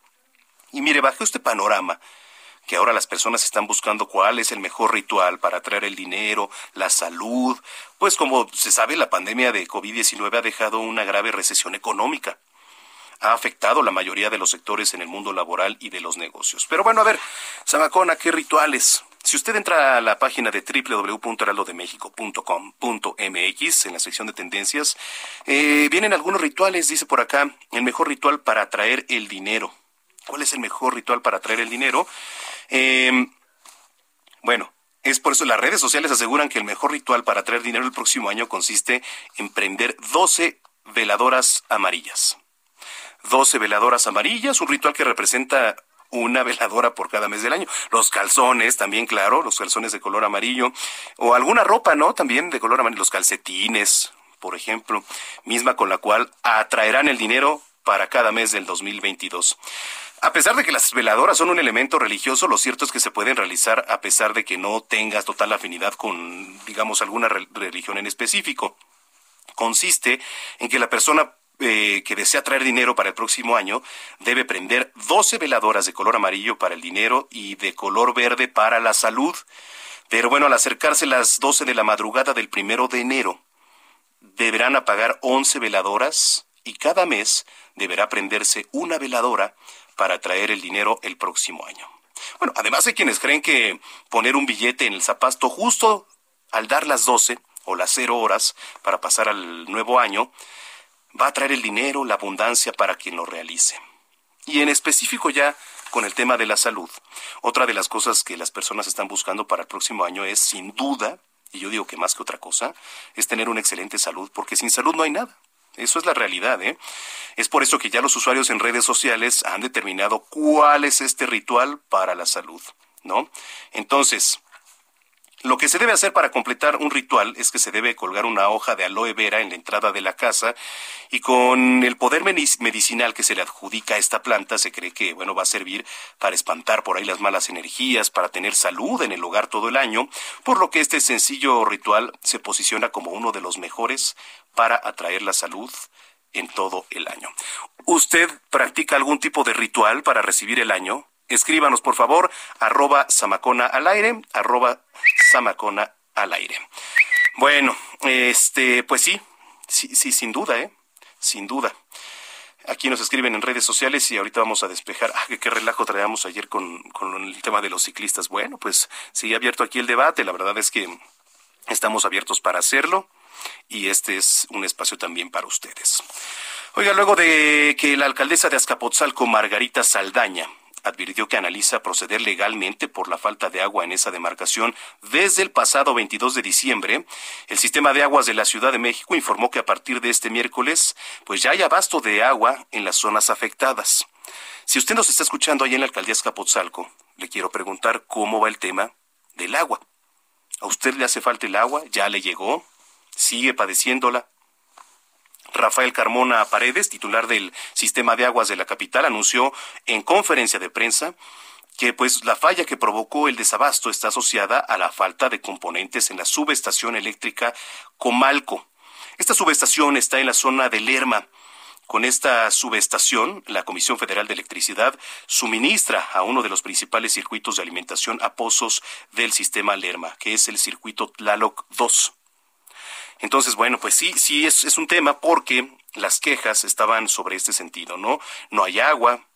S1: Y mire, bajo este panorama, que ahora las personas están buscando cuál es el mejor ritual para atraer el dinero, la salud, pues como se sabe, la pandemia de COVID-19 ha dejado una grave recesión económica. Ha afectado la mayoría de los sectores en el mundo laboral y de los negocios. Pero bueno, a ver, Samacona, ¿qué rituales? Si usted entra a la página de www.heraldodemexico.com.mx en la sección de tendencias, eh, vienen algunos rituales, dice por acá, el mejor ritual para atraer el dinero. ¿Cuál es el mejor ritual para atraer el dinero? Eh, bueno, es por eso las redes sociales aseguran que el mejor ritual para traer dinero el próximo año consiste en prender 12 veladoras amarillas. 12 veladoras amarillas, un ritual que representa una veladora por cada mes del año. Los calzones también, claro, los calzones de color amarillo. O alguna ropa, ¿no? También de color amarillo. Los calcetines, por ejemplo, misma con la cual atraerán el dinero para cada mes del 2022. A pesar de que las veladoras son un elemento religioso, lo cierto es que se pueden realizar a pesar de que no tengas total afinidad con, digamos, alguna religión en específico. Consiste en que la persona eh, que desea traer dinero para el próximo año debe prender 12 veladoras de color amarillo para el dinero y de color verde para la salud. Pero bueno, al acercarse las 12 de la madrugada del primero de enero, deberán apagar 11 veladoras y cada mes deberá prenderse una veladora para traer el dinero el próximo año. Bueno, además hay quienes creen que poner un billete en el zapasto justo al dar las 12 o las 0 horas para pasar al nuevo año va a traer el dinero, la abundancia para quien lo realice. Y en específico ya con el tema de la salud. Otra de las cosas que las personas están buscando para el próximo año es, sin duda, y yo digo que más que otra cosa, es tener una excelente salud, porque sin salud no hay nada. Eso es la realidad, ¿eh? Es por eso que ya los usuarios en redes sociales han determinado cuál es este ritual para la salud, ¿no? Entonces, lo que se debe hacer para completar un ritual es que se debe colgar una hoja de aloe vera en la entrada de la casa y con el poder medicinal que se le adjudica a esta planta se cree que bueno va a servir para espantar por ahí las malas energías, para tener salud en el hogar todo el año, por lo que este sencillo ritual se posiciona como uno de los mejores para atraer la salud en todo el año. ¿Usted practica algún tipo de ritual para recibir el año? Escríbanos, por favor, arroba Samacona al aire, arroba Samacona al aire. Bueno, este, pues sí, sí, sí, sin duda, ¿eh? Sin duda. Aquí nos escriben en redes sociales y ahorita vamos a despejar. Ah, qué, relajo traíamos ayer con, con el tema de los ciclistas. Bueno, pues sigue abierto aquí el debate. La verdad es que estamos abiertos para hacerlo y este es un espacio también para ustedes. Oiga, luego de que la alcaldesa de Azcapotzalco, Margarita Saldaña, advirtió que analiza proceder legalmente por la falta de agua en esa demarcación desde el pasado 22 de diciembre. El sistema de aguas de la Ciudad de México informó que a partir de este miércoles, pues ya hay abasto de agua en las zonas afectadas. Si usted nos está escuchando ahí en la alcaldía Azcapotzalco, le quiero preguntar cómo va el tema del agua. ¿A usted le hace falta el agua? ¿Ya le llegó? sigue padeciéndola. Rafael Carmona Paredes, titular del Sistema de Aguas de la capital, anunció en conferencia de prensa que pues la falla que provocó el desabasto está asociada a la falta de componentes en la subestación eléctrica Comalco. Esta subestación está en la zona de Lerma. Con esta subestación, la Comisión Federal de Electricidad suministra a uno de los principales circuitos de alimentación a pozos del sistema Lerma, que es el circuito Tlaloc 2. Entonces, bueno, pues sí, sí es, es un tema porque las quejas estaban sobre este sentido, ¿no? No hay agua,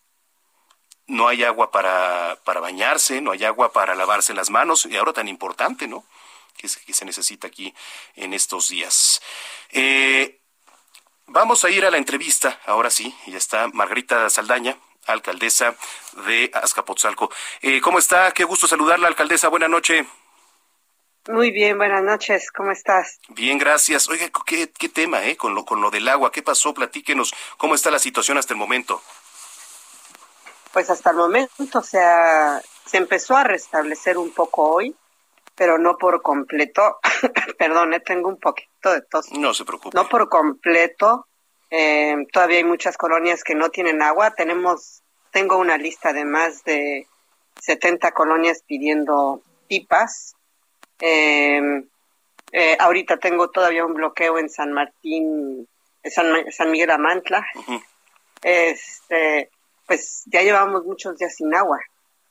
S1: no hay agua para, para bañarse, no hay agua para lavarse las manos, y ahora tan importante, ¿no? Que, se necesita aquí en estos días. Eh, vamos a ir a la entrevista, ahora sí, ya está Margarita Saldaña, alcaldesa de Azcapotzalco. Eh, ¿Cómo está? Qué gusto saludarla, alcaldesa. Buenas noches.
S16: Muy bien, buenas noches, ¿cómo estás?
S1: Bien, gracias. Oiga, ¿qué, qué tema, eh? Con lo, con lo del agua, ¿qué pasó? Platíquenos, ¿cómo está la situación hasta el momento?
S16: Pues hasta el momento, o sea, se empezó a restablecer un poco hoy, pero no por completo. <coughs> Perdón, eh, tengo un poquito de tos.
S1: No se preocupe.
S16: No por completo. Eh, todavía hay muchas colonias que no tienen agua. Tenemos, tengo una lista de más de 70 colonias pidiendo pipas eh, eh, ahorita tengo todavía un bloqueo en San Martín, San, San Miguel Amantla. Este, pues ya llevamos muchos días sin agua.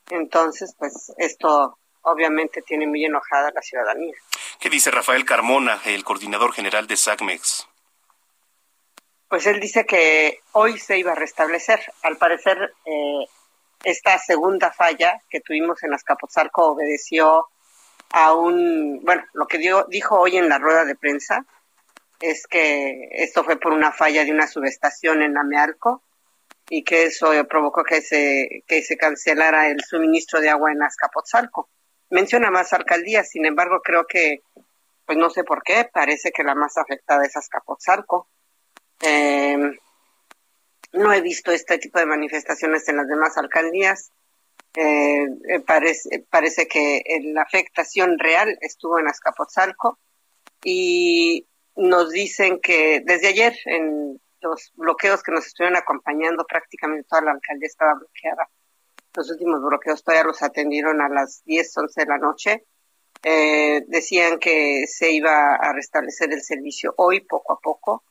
S16: Entonces, pues esto obviamente tiene muy enojada la ciudadanía.
S1: ¿Qué dice Rafael Carmona, el coordinador general de SACMEX?
S16: Pues él dice que hoy se iba a restablecer. Al parecer, eh, esta segunda falla que tuvimos en Azcapotzalco obedeció a bueno, lo que dio, dijo hoy en la rueda de prensa es que esto fue por una falla de una subestación en Amealco y que eso provocó que se, que se cancelara el suministro de agua en Azcapotzalco. Menciona más alcaldías, sin embargo, creo que, pues no sé por qué, parece que la más afectada es Azcapotzalco. Eh, no he visto este tipo de manifestaciones en las demás alcaldías. Eh, eh, parece, parece que la afectación real estuvo en Azcapotzalco y nos dicen que desde ayer en los bloqueos que nos estuvieron acompañando prácticamente toda la alcaldía estaba bloqueada. Los últimos bloqueos todavía los atendieron a las 10, 11 de la noche. Eh, decían que se iba a restablecer el servicio hoy, poco a poco.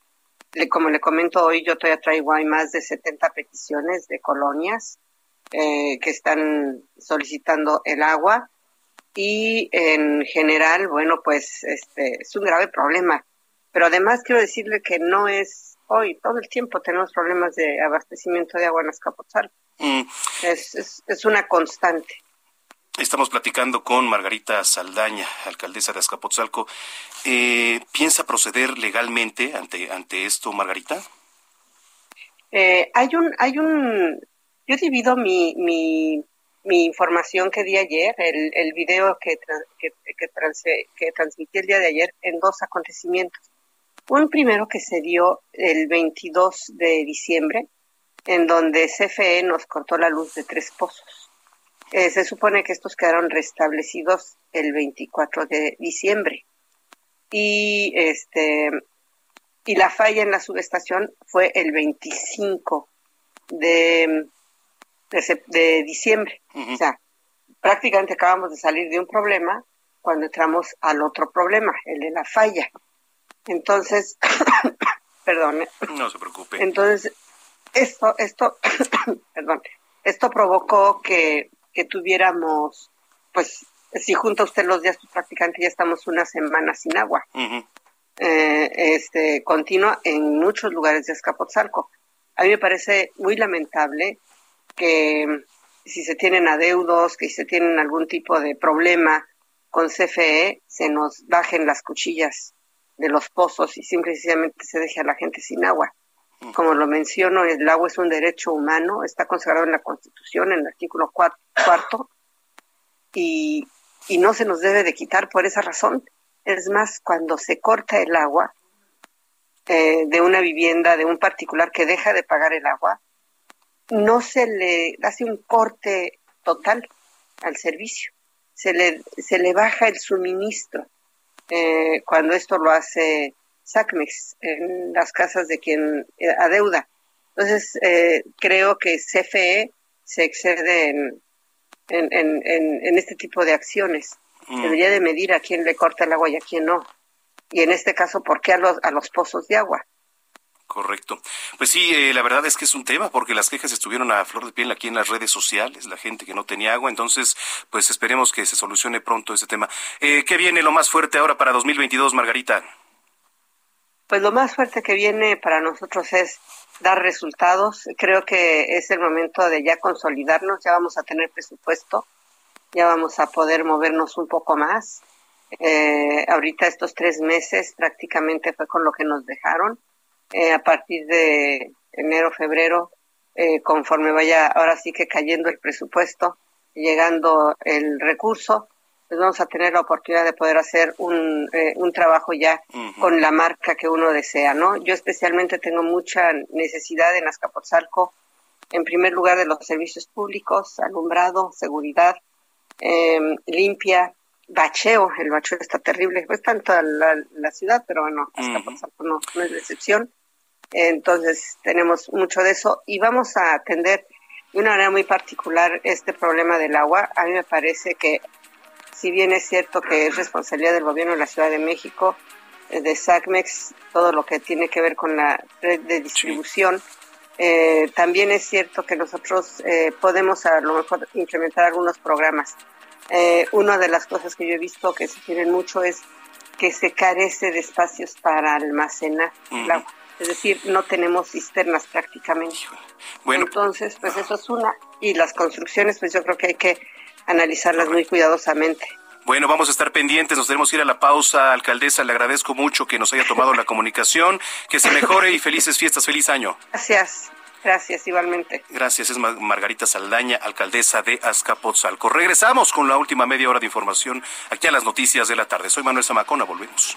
S16: como le comento hoy, yo todavía traigo hay más de 70 peticiones de colonias eh, que están solicitando el agua y en general, bueno, pues este es un grave problema. Pero además quiero decirle que no es hoy, todo el tiempo tenemos problemas de abastecimiento de agua en Azcapotzalco. Mm. Es, es, es una constante.
S1: Estamos platicando con Margarita Saldaña, alcaldesa de Azcapotzalco. Eh, ¿Piensa proceder legalmente ante, ante esto, Margarita?
S16: Eh, hay un hay un yo divido mi, mi, mi información que di ayer, el, el video que, que, que, transmití el día de ayer, en dos acontecimientos. Un primero que se dio el 22 de diciembre, en donde CFE nos cortó la luz de tres pozos. Eh, se supone que estos quedaron restablecidos el 24 de diciembre. Y este y la falla en la subestación fue el 25 de, de, diciembre. O sea, prácticamente acabamos de salir de un problema cuando entramos al otro problema, el de la falla. Entonces, <coughs> perdón. ¿eh?
S1: No se preocupe.
S16: Entonces, esto, esto, <coughs> perdón, esto provocó que, que tuviéramos, pues, si junta usted los días, pues prácticamente ya estamos una semana sin agua. eh, este, continua en muchos lugares de Escapotzalco. A mí me parece muy lamentable que si se tienen adeudos, que si se tienen algún tipo de problema con CFE, se nos bajen las cuchillas de los pozos y simplemente se deje a la gente sin agua. Mm. Como lo menciono, el agua es un derecho humano, está consagrado en la Constitución, en el artículo cuarto, y, y no se nos debe de quitar por esa razón. Es más, cuando se corta el agua eh, de una vivienda, de un particular que deja de pagar el agua, no se le hace un corte total al servicio, se le, se le baja el suministro. Eh, cuando esto lo hace SACMEX en las casas de quien eh, adeuda. Entonces, eh, creo que CFE se excede en, en, en, en, este tipo de acciones. Mm. Debería de medir a quién le corta el agua y a quién no. Y en este caso, ¿por qué a los, a los pozos de agua?
S1: Correcto. Pues sí, eh, la verdad es que es un tema porque las quejas estuvieron a flor de piel aquí en las redes sociales, la gente que no tenía agua, entonces pues esperemos que se solucione pronto ese tema. Eh, ¿Qué viene lo más fuerte ahora para 2022, Margarita?
S16: Pues lo más fuerte que viene para nosotros es dar resultados. Creo que es el momento de ya consolidarnos, ya vamos a tener presupuesto, ya vamos a poder movernos un poco más. Eh, ahorita estos tres meses prácticamente fue con lo que nos dejaron eh, a partir de enero, febrero, eh, conforme vaya ahora sí que cayendo el presupuesto, llegando el recurso, pues vamos a tener la oportunidad de poder hacer un, eh, un trabajo ya con la marca que uno desea, ¿no? Yo especialmente tengo mucha necesidad en Azcapotzalco, en primer lugar de los servicios públicos, alumbrado, seguridad, em, limpia, bacheo, el bacheo está terrible, pues tanto la, la ciudad, pero bueno, Azcapotzalco no, no es la excepción. Entonces tenemos mucho de eso y vamos a atender de una manera muy particular este problema del agua. A mí me parece que si bien es cierto que es responsabilidad del gobierno de la Ciudad de México, eh, de SACMEX, todo lo que tiene que ver con la red de distribución, eh, también es cierto que nosotros eh, podemos a lo mejor implementar algunos programas. una de las cosas que yo he visto que se tienen mucho es que se carece de espacios para almacenar el agua es decir, no tenemos cisternas prácticamente. Bueno, entonces, pues eso es una. Y las construcciones, pues yo creo que hay que analizarlas muy cuidadosamente.
S1: Bueno, vamos a estar pendientes, nos tenemos que ir a la pausa. Alcaldesa, le agradezco mucho que nos haya tomado la comunicación, que se mejore y felices fiestas, feliz año.
S16: Gracias. Gracias, igualmente.
S1: Gracias, es Margarita Saldaña, alcaldesa de Azcapotzalco. Regresamos con la última media hora de información aquí a las noticias de la tarde. Soy Manuel Zamacona, volvemos.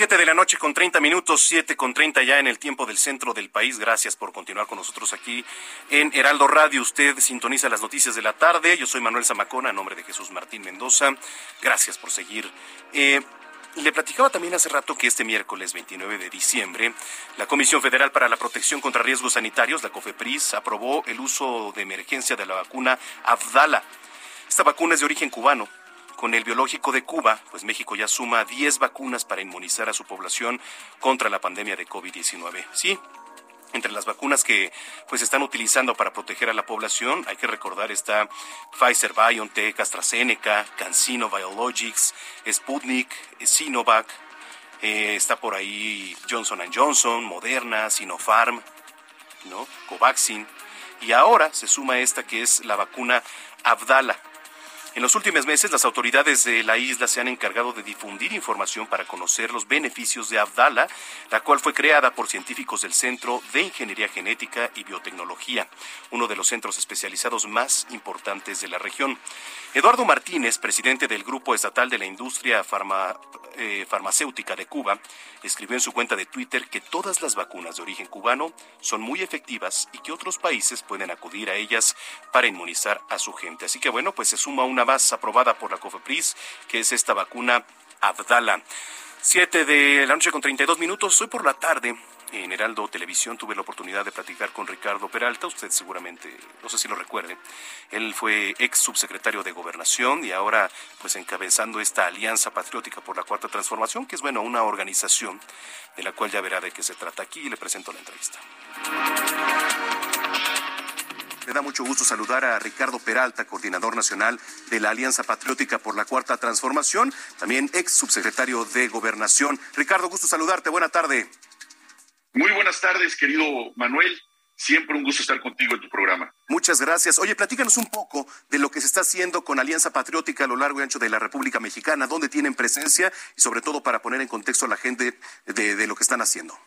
S1: 7 de la noche con 30 minutos, 7 con 30 ya en el tiempo del centro del país. Gracias por continuar con nosotros aquí en Heraldo Radio. Usted sintoniza las noticias de la tarde. Yo soy Manuel Zamacona, a nombre de Jesús Martín Mendoza. Gracias por seguir. Eh, le platicaba también hace rato que este miércoles 29 de diciembre, la Comisión Federal para la Protección contra Riesgos Sanitarios, la COFEPRIS, aprobó el uso de emergencia de la vacuna Abdala. Esta vacuna es de origen cubano con el biológico de Cuba, pues México ya suma 10 vacunas para inmunizar a su población contra la pandemia de COVID-19. Sí, entre las vacunas que pues están utilizando para proteger a la población, hay que recordar está Pfizer BioNTech, AstraZeneca, CanSino Biologics, Sputnik, Sinovac, eh, está por ahí Johnson Johnson, Moderna, Sinopharm, ¿no? Covaxin y ahora se suma esta que es la vacuna Abdala en los últimos meses, las autoridades de la isla se han encargado de difundir información para conocer los beneficios de Abdala, la cual fue creada por científicos del Centro de Ingeniería Genética y Biotecnología, uno de los centros especializados más importantes de la región. Eduardo Martínez, presidente del Grupo Estatal de la Industria eh, Farmacéutica de Cuba, escribió en su cuenta de Twitter que todas las vacunas de origen cubano son muy efectivas y que otros países pueden acudir a ellas para inmunizar a su gente. Así que bueno, pues se suma una más aprobada por la COFEPRIS, que es esta vacuna Abdala. Siete de la noche con 32 minutos. Hoy por la tarde en Heraldo Televisión tuve la oportunidad de platicar con Ricardo Peralta, usted seguramente, no sé si lo recuerde, él fue ex subsecretario de Gobernación y ahora pues encabezando esta Alianza Patriótica por la Cuarta Transformación, que es bueno, una organización de la cual ya verá de qué se trata aquí y le presento la entrevista. Me da mucho gusto saludar a Ricardo Peralta, coordinador nacional de la Alianza Patriótica por la Cuarta Transformación, también ex subsecretario de Gobernación. Ricardo, gusto saludarte. Buena tarde.
S17: Muy buenas tardes, querido Manuel. Siempre un gusto estar contigo en tu programa.
S1: Muchas gracias. Oye, platícanos un poco de lo que se está haciendo con Alianza Patriótica a lo largo y ancho de la República Mexicana, dónde tienen presencia y sobre todo para poner en contexto a la gente de, de lo que están haciendo.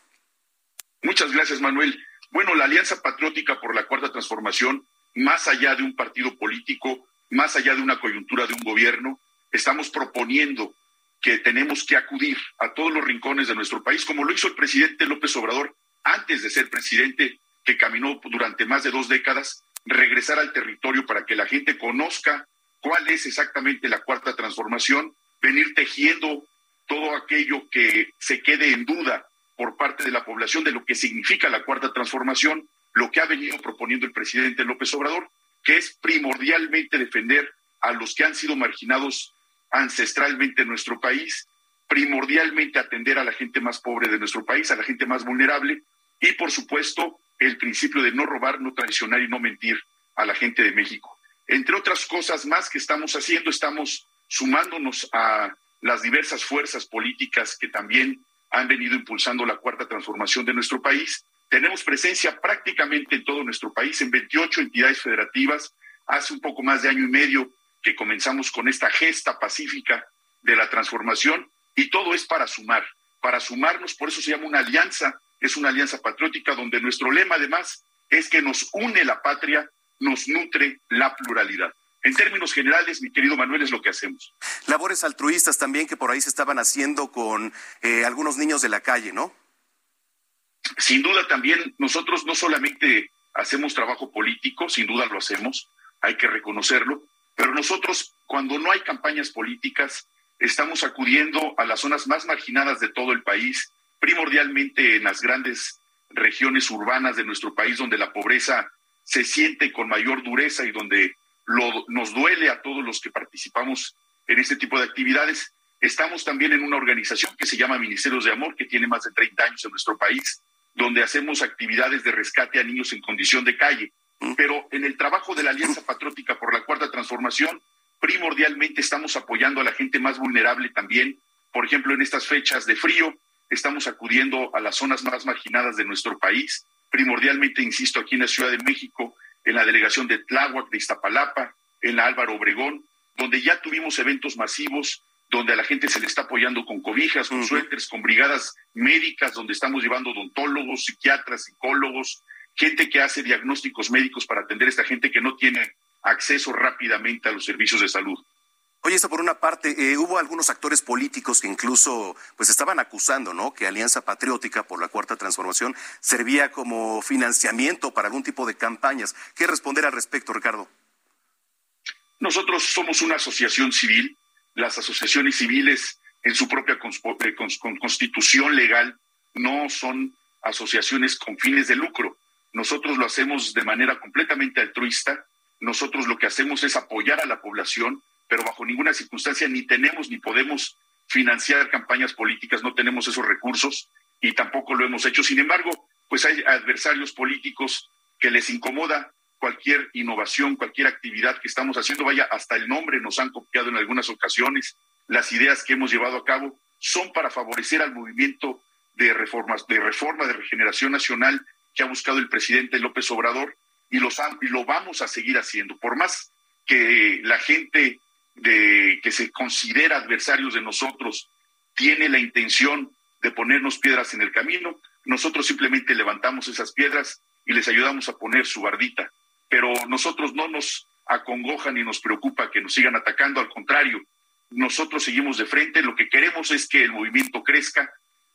S17: Muchas gracias, Manuel. Bueno, la Alianza Patriótica por la Cuarta Transformación, más allá de un partido político, más allá de una coyuntura de un gobierno, estamos proponiendo que tenemos que acudir a todos los rincones de nuestro país, como lo hizo el presidente López Obrador antes de ser presidente, que caminó durante más de dos décadas, regresar al territorio para que la gente conozca cuál es exactamente la cuarta transformación, venir tejiendo todo aquello que se quede en duda por parte de la población de lo que significa la cuarta transformación, lo que ha venido proponiendo el presidente López Obrador, que es primordialmente defender a los que han sido marginados ancestralmente en nuestro país, primordialmente atender a la gente más pobre de nuestro país, a la gente más vulnerable y, por supuesto, el principio de no robar, no traicionar y no mentir a la gente de México. Entre otras cosas más que estamos haciendo, estamos sumándonos a las diversas fuerzas políticas que también han venido impulsando la cuarta transformación de nuestro país. Tenemos presencia prácticamente en todo nuestro país, en 28 entidades federativas. Hace un poco más de año y medio que comenzamos con esta gesta pacífica de la transformación y todo es para sumar, para sumarnos, por eso se llama una alianza, es una alianza patriótica donde nuestro lema además es que nos une la patria, nos nutre la pluralidad. En términos generales, mi querido Manuel, es lo que hacemos.
S1: Labores altruistas también que por ahí se estaban haciendo con eh, algunos niños de la calle, ¿no?
S17: Sin duda también nosotros no solamente hacemos trabajo político, sin duda lo hacemos, hay que reconocerlo, pero nosotros cuando no hay campañas políticas estamos acudiendo a las zonas más marginadas de todo el país, primordialmente en las grandes regiones urbanas de nuestro país donde la pobreza se siente con mayor dureza y donde nos duele a todos los que participamos en este tipo de actividades. Estamos también en una organización que se llama Ministerios de Amor, que tiene más de 30 años en nuestro país, donde hacemos actividades de rescate a niños en condición de calle. Pero en el trabajo de la Alianza Patriótica por la Cuarta Transformación, primordialmente estamos apoyando a la gente más vulnerable también. Por ejemplo, en estas fechas de frío, estamos acudiendo a las zonas más marginadas de nuestro país, primordialmente, insisto, aquí en la Ciudad de México, en la delegación de Tláhuac, de Iztapalapa, en la Álvaro Obregón, donde ya tuvimos eventos masivos, donde a la gente se le está apoyando con cobijas, con suéteres, con brigadas médicas, donde estamos llevando odontólogos, psiquiatras, psicólogos, gente que hace diagnósticos médicos para atender a esta gente que no tiene acceso rápidamente a los servicios de salud.
S1: Oye, esto por una parte, eh, hubo algunos actores políticos que incluso pues estaban acusando, ¿no? Que Alianza Patriótica por la Cuarta Transformación servía como financiamiento para algún tipo de campañas. ¿Qué responder al respecto, Ricardo?
S17: Nosotros somos una asociación civil. Las asociaciones civiles en su propia eh, constitución legal no son asociaciones con fines de lucro. Nosotros lo hacemos de manera completamente altruista. Nosotros lo que hacemos es apoyar a la población pero bajo ninguna circunstancia ni tenemos ni podemos financiar campañas políticas, no tenemos esos recursos y tampoco lo hemos hecho. Sin embargo, pues hay adversarios políticos que les incomoda cualquier innovación, cualquier actividad que estamos haciendo, vaya, hasta el nombre nos han copiado en algunas ocasiones. Las ideas que hemos llevado a cabo son para favorecer al movimiento de reformas, de reforma, de regeneración nacional que ha buscado el presidente López Obrador y, los, y lo vamos a seguir haciendo. Por más que la gente de que se considera adversarios de nosotros tiene la intención de ponernos piedras en el camino, nosotros simplemente levantamos esas piedras y les ayudamos a poner su bardita. Pero nosotros no nos acongoja ni nos preocupa que nos sigan atacando, al contrario, nosotros seguimos de frente, lo que queremos es que el movimiento crezca,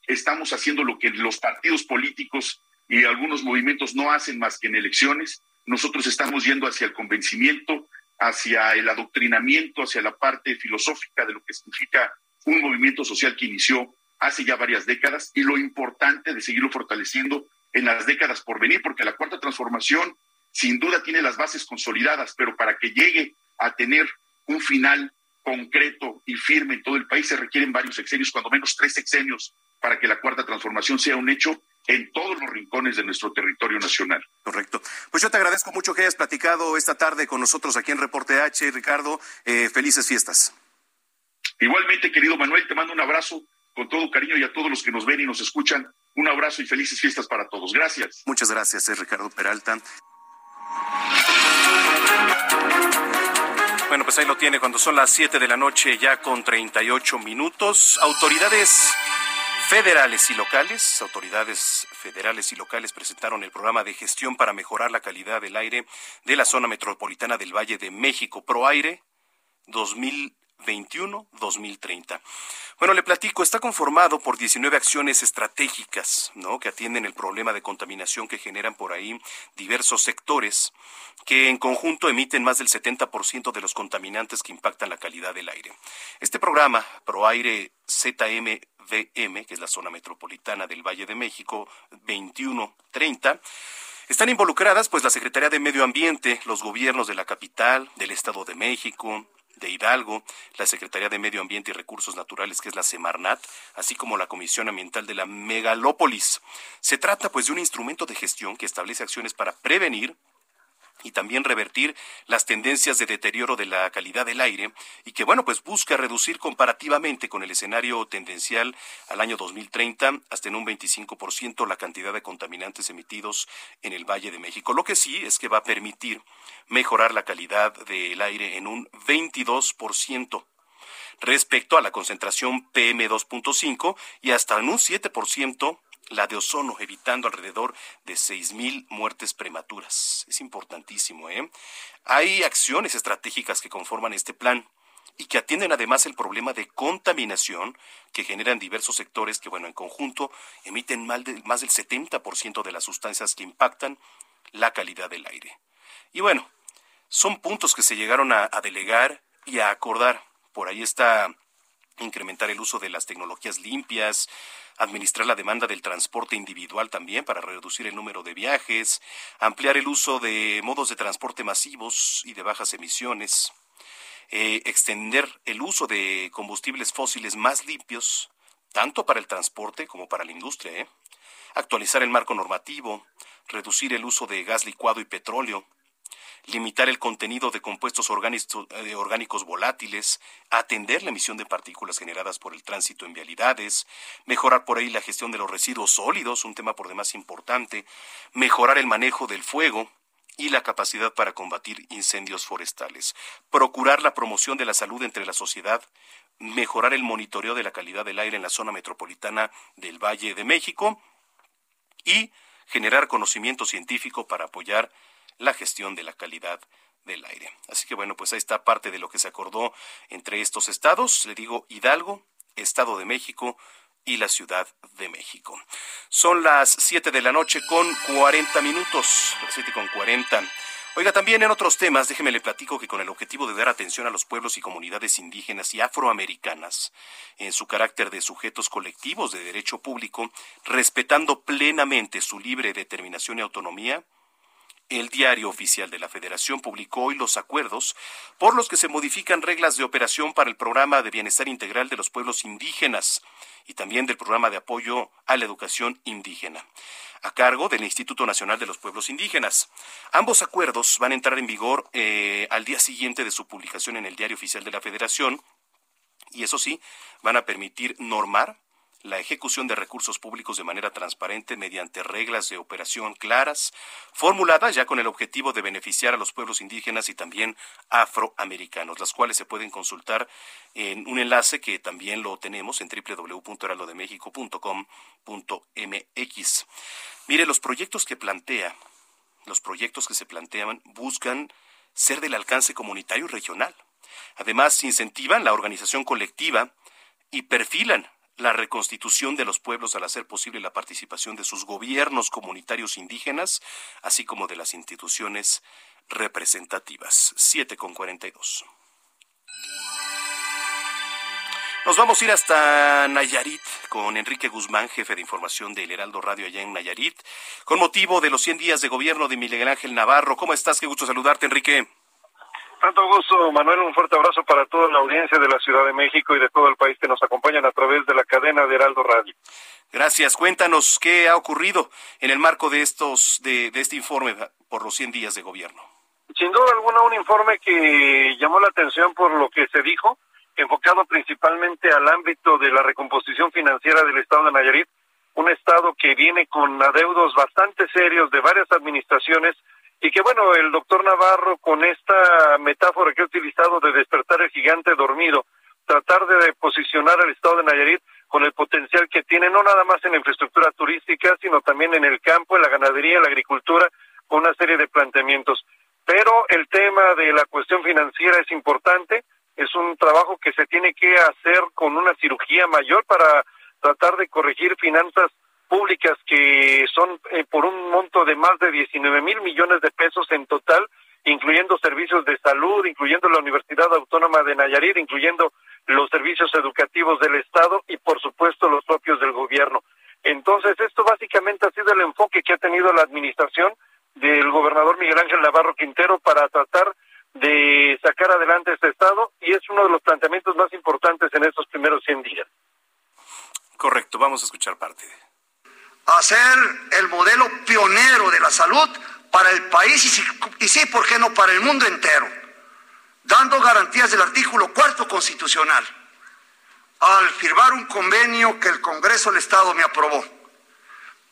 S17: estamos haciendo lo que los partidos políticos y algunos movimientos no hacen más que en elecciones, nosotros estamos yendo hacia el convencimiento, hacia el adoctrinamiento, hacia la parte filosófica de lo que significa un movimiento social que inició hace ya varias décadas y lo importante de seguirlo fortaleciendo en las décadas por venir, porque la cuarta transformación sin duda tiene las bases consolidadas, pero para que llegue a tener un final concreto y firme en todo el país se requieren varios sexenios, cuando menos tres sexenios, para que la cuarta transformación sea un hecho en todos los rincones de nuestro territorio nacional.
S1: Correcto. Pues yo te agradezco mucho que hayas platicado esta tarde con nosotros aquí en Reporte H, Ricardo. Eh, felices fiestas.
S17: Igualmente, querido Manuel, te mando un abrazo con todo cariño y a todos los que nos ven y nos escuchan. Un abrazo y felices fiestas para todos. Gracias.
S1: Muchas gracias, es Ricardo Peralta. Bueno, pues ahí lo tiene cuando son las 7 de la noche ya con 38 minutos. Autoridades federales y locales, autoridades federales y locales presentaron el programa de gestión para mejorar la calidad del aire de la zona metropolitana del Valle de México, ProAire 2021-2030. Bueno, le platico, está conformado por 19 acciones estratégicas, ¿no? Que atienden el problema de contaminación que generan por ahí diversos sectores que en conjunto emiten más del 70% de los contaminantes que impactan la calidad del aire. Este programa, ProAire ZM VM, que es la zona metropolitana del Valle de México, 2130, están involucradas pues la Secretaría de Medio Ambiente, los gobiernos de la capital, del Estado de México, de Hidalgo, la Secretaría de Medio Ambiente y Recursos Naturales, que es la Semarnat, así como la Comisión Ambiental de la Megalópolis. Se trata pues de un instrumento de gestión que establece acciones para prevenir, y también revertir las tendencias de deterioro de la calidad del aire y que bueno pues busca reducir comparativamente con el escenario tendencial al año 2030 hasta en un 25% la cantidad de contaminantes emitidos en el Valle de México. Lo que sí es que va a permitir mejorar la calidad del aire en un 22% respecto a la concentración PM2.5 y hasta en un 7% la de ozono, evitando alrededor de 6.000 muertes prematuras. Es importantísimo, ¿eh? Hay acciones estratégicas que conforman este plan y que atienden además el problema de contaminación que generan diversos sectores que, bueno, en conjunto emiten más, del 70% de las sustancias que impactan la calidad del aire. Y bueno, son puntos que se llegaron a delegar y a acordar. Por ahí está incrementar el uso de las tecnologías limpias, administrar la demanda del transporte individual también para reducir el número de viajes, ampliar el uso de modos de transporte masivos y de bajas emisiones, eh, extender el uso de combustibles fósiles más limpios, tanto para el transporte como para la industria, ¿eh? actualizar el marco normativo, reducir el uso de gas licuado y petróleo, limitar el contenido de compuestos eh, orgánicos volátiles, atender la emisión de partículas generadas por el tránsito en vialidades, mejorar por ahí la gestión de los residuos sólidos, un tema por demás importante, mejorar el manejo del fuego, y la capacidad para combatir incendios forestales, procurar la promoción de la salud entre la sociedad, mejorar el monitoreo de la calidad del aire en la zona metropolitana del Valle de México y generar conocimiento científico para apoyar la gestión de la calidad del aire. Así que bueno, pues ahí está parte de lo que se acordó entre estos estados, le digo Hidalgo, Estado de México y la Ciudad de México. Son las 7 de la noche con 40 minutos, las 7 con 40. Oiga, también en otros temas, déjeme le platico que con el objetivo de dar atención a los pueblos y comunidades indígenas y afroamericanas en su carácter de sujetos colectivos de derecho público, respetando plenamente su libre determinación y autonomía, el diario oficial de la Federación publicó hoy los acuerdos por los que se modifican reglas de operación para el programa de bienestar integral de los pueblos indígenas y también del programa de apoyo a la educación indígena a cargo del Instituto Nacional de los Pueblos Indígenas. Ambos acuerdos van a entrar en vigor eh, al día siguiente de su publicación en el Diario Oficial de la Federación y eso sí, van a permitir normar la ejecución de recursos públicos de manera transparente mediante reglas de operación claras, formuladas ya con el objetivo de beneficiar a los pueblos indígenas y también afroamericanos, las cuales se pueden consultar en un enlace que también lo tenemos en www.heraldodemexico.com.mx. Mire, los proyectos que plantea, los proyectos que se plantean buscan ser del alcance comunitario y regional. Además, incentivan la organización colectiva y perfilan la reconstitución de los pueblos al hacer posible la participación de sus gobiernos comunitarios indígenas, así como de las instituciones representativas. 7 con 42. Nos vamos a ir hasta Nayarit con Enrique Guzmán, jefe de información del Heraldo Radio allá en Nayarit, con motivo de los 100 días de gobierno de Miguel Ángel Navarro. ¿Cómo estás? Qué gusto saludarte, Enrique.
S18: Tanto gusto, Manuel. Un fuerte abrazo para toda la audiencia de la Ciudad de México y de todo el país que nos acompañan a través de la cadena de Heraldo Radio.
S1: Gracias. Cuéntanos qué ha ocurrido en el marco de estos de, de este informe por los 100 días de gobierno.
S18: Sin duda alguna, un informe que llamó la atención por lo que se dijo enfocado principalmente al ámbito de la recomposición financiera del Estado de Nayarit, un Estado que viene con adeudos bastante serios de varias administraciones y que bueno, el doctor Navarro con esta metáfora que ha utilizado de despertar el gigante dormido, tratar de posicionar al Estado de Nayarit con el potencial que tiene, no nada más en la infraestructura turística, sino también en el campo, en la ganadería, en la agricultura, con una serie de planteamientos. Pero el tema de la cuestión financiera es importante, es un trabajo que se tiene que hacer con una cirugía mayor para tratar de corregir finanzas públicas que son eh, por un monto de más de 19 mil millones de pesos en total, incluyendo servicios de salud, incluyendo la Universidad Autónoma de Nayarit, incluyendo los servicios educativos del Estado y, por supuesto, los propios del gobierno. Entonces, esto básicamente ha sido el enfoque que ha tenido la administración del gobernador Miguel Ángel Navarro Quintero para tratar de sacar adelante este Estado y es uno de los planteamientos más importantes en estos primeros 100 días.
S1: Correcto, vamos a escuchar parte.
S19: Hacer el modelo pionero de la salud para el país y, y sí, ¿por qué no para el mundo entero? Dando garantías del artículo cuarto constitucional al firmar un convenio que el Congreso del Estado me aprobó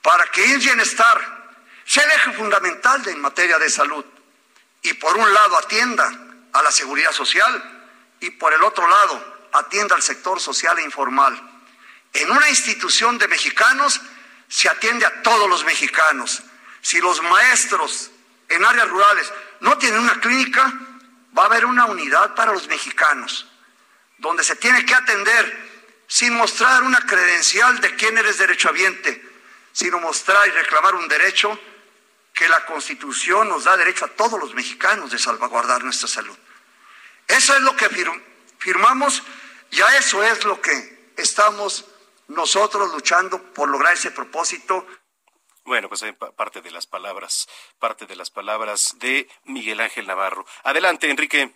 S19: para que bienestar sea el eje fundamental en materia de salud y por un lado atienda a la seguridad social y por el otro lado atienda al sector social e informal. En una institución de mexicanos se atiende a todos los mexicanos. Si los maestros en áreas rurales no tienen una clínica, va a haber una unidad para los mexicanos, donde se tiene que atender sin mostrar una credencial de quién eres derechohabiente, sino mostrar y reclamar un derecho que la Constitución nos da derecho a todos los mexicanos de salvaguardar nuestra salud. Eso es lo que firmamos y a eso es lo que estamos nosotros luchando por lograr ese propósito.
S1: Bueno, pues hay parte de las palabras, parte de las palabras de Miguel Ángel Navarro. Adelante, Enrique.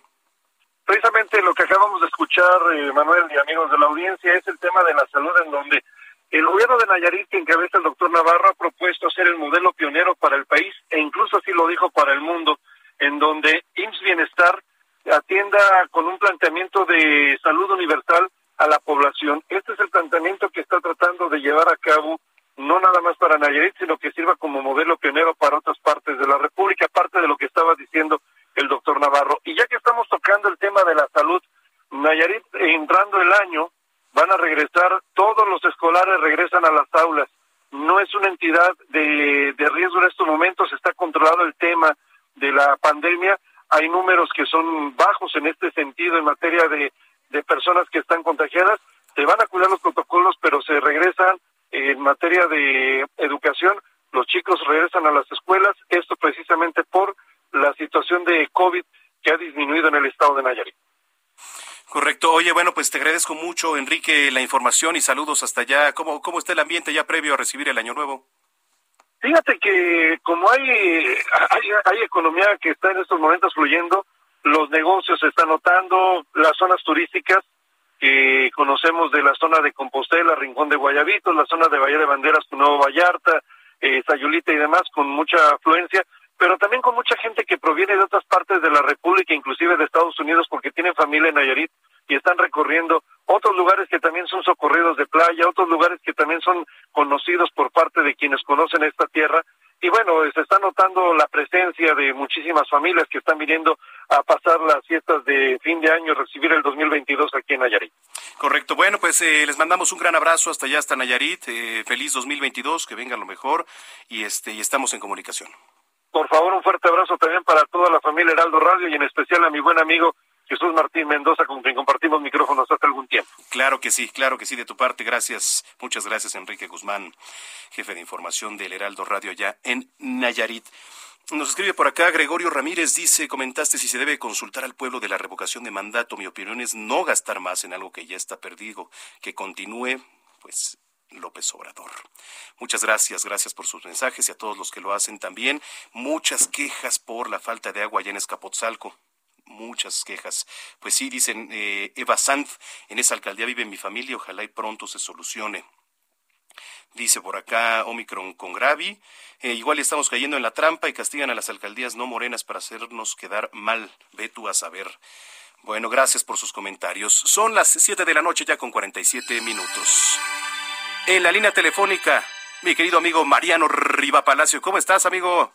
S18: Precisamente lo que acabamos de escuchar, eh, Manuel y amigos de la audiencia, es el tema de la salud en donde el gobierno de Nayarit, que encabeza el doctor Navarro, ha propuesto ser el modelo pionero para el país e incluso así lo dijo para el mundo, en donde IMSS Bienestar atienda con un planteamiento de salud universal a la población. Este es el planteamiento que está tratando de llevar a cabo no nada más para Nayarit, sino que sirva como modelo pionero para otras partes de la República, aparte de lo que estaba diciendo el doctor Navarro. Y ya que estamos tocando el tema de la salud, Nayarit, entrando el año, van a regresar, todos los escolares regresan a las aulas. No es una entidad de, de riesgo en estos momentos, está controlado el tema de la pandemia. Hay números que son bajos en este sentido en materia de de personas que están contagiadas, se van a cuidar los protocolos, pero se regresan en materia de educación, los chicos regresan a las escuelas, esto precisamente por la situación de COVID que ha disminuido en el estado de Nayarit.
S1: Correcto. Oye, bueno, pues te agradezco mucho, Enrique, la información y saludos hasta allá. ¿Cómo, cómo está el ambiente ya previo a recibir el Año Nuevo?
S18: Fíjate que como hay, hay, hay economía que está en estos momentos fluyendo, los negocios se están notando, las zonas turísticas que conocemos de la zona de Compostela, Rincón de Guayabitos, la zona de Bahía de Banderas, Nuevo Vallarta, eh, Sayulita y demás, con mucha afluencia, pero también con mucha gente que proviene de otras partes de la República, inclusive de Estados Unidos, porque tienen familia en Nayarit y están recorriendo otros lugares que también son socorridos de playa, otros lugares que también son conocidos por parte de quienes conocen esta tierra y bueno, se está notando la presencia de muchísimas familias que están viniendo a pasar las fiestas de fin de año, recibir el 2022 aquí en Nayarit.
S1: Correcto. Bueno, pues eh, les mandamos un gran abrazo hasta allá, hasta Nayarit. Eh, feliz 2022, que venga lo mejor y este y estamos en comunicación.
S18: Por favor, un fuerte abrazo también para toda la familia Heraldo Radio y en especial a mi buen amigo Jesús Martín Mendoza, con quien compartimos micrófonos hace algún tiempo.
S1: Claro que sí, claro que sí, de tu parte. Gracias, muchas gracias, Enrique Guzmán, jefe de información del Heraldo Radio allá en Nayarit. Nos escribe por acá Gregorio Ramírez, dice, comentaste si se debe consultar al pueblo de la revocación de mandato. Mi opinión es no gastar más en algo que ya está perdido, que continúe, pues, López Obrador. Muchas gracias, gracias por sus mensajes y a todos los que lo hacen también. Muchas quejas por la falta de agua allá en Escapotzalco muchas quejas. Pues sí, dicen eh, Eva Sanz, en esa alcaldía vive mi familia, ojalá y pronto se solucione. Dice por acá Omicron con Gravi. Eh, igual estamos cayendo en la trampa y castigan a las alcaldías no morenas para hacernos quedar mal. Ve tú a saber. Bueno, gracias por sus comentarios. Son las 7 de la noche ya con 47 minutos. En la línea telefónica, mi querido amigo Mariano Riva Palacio. ¿Cómo estás, amigo?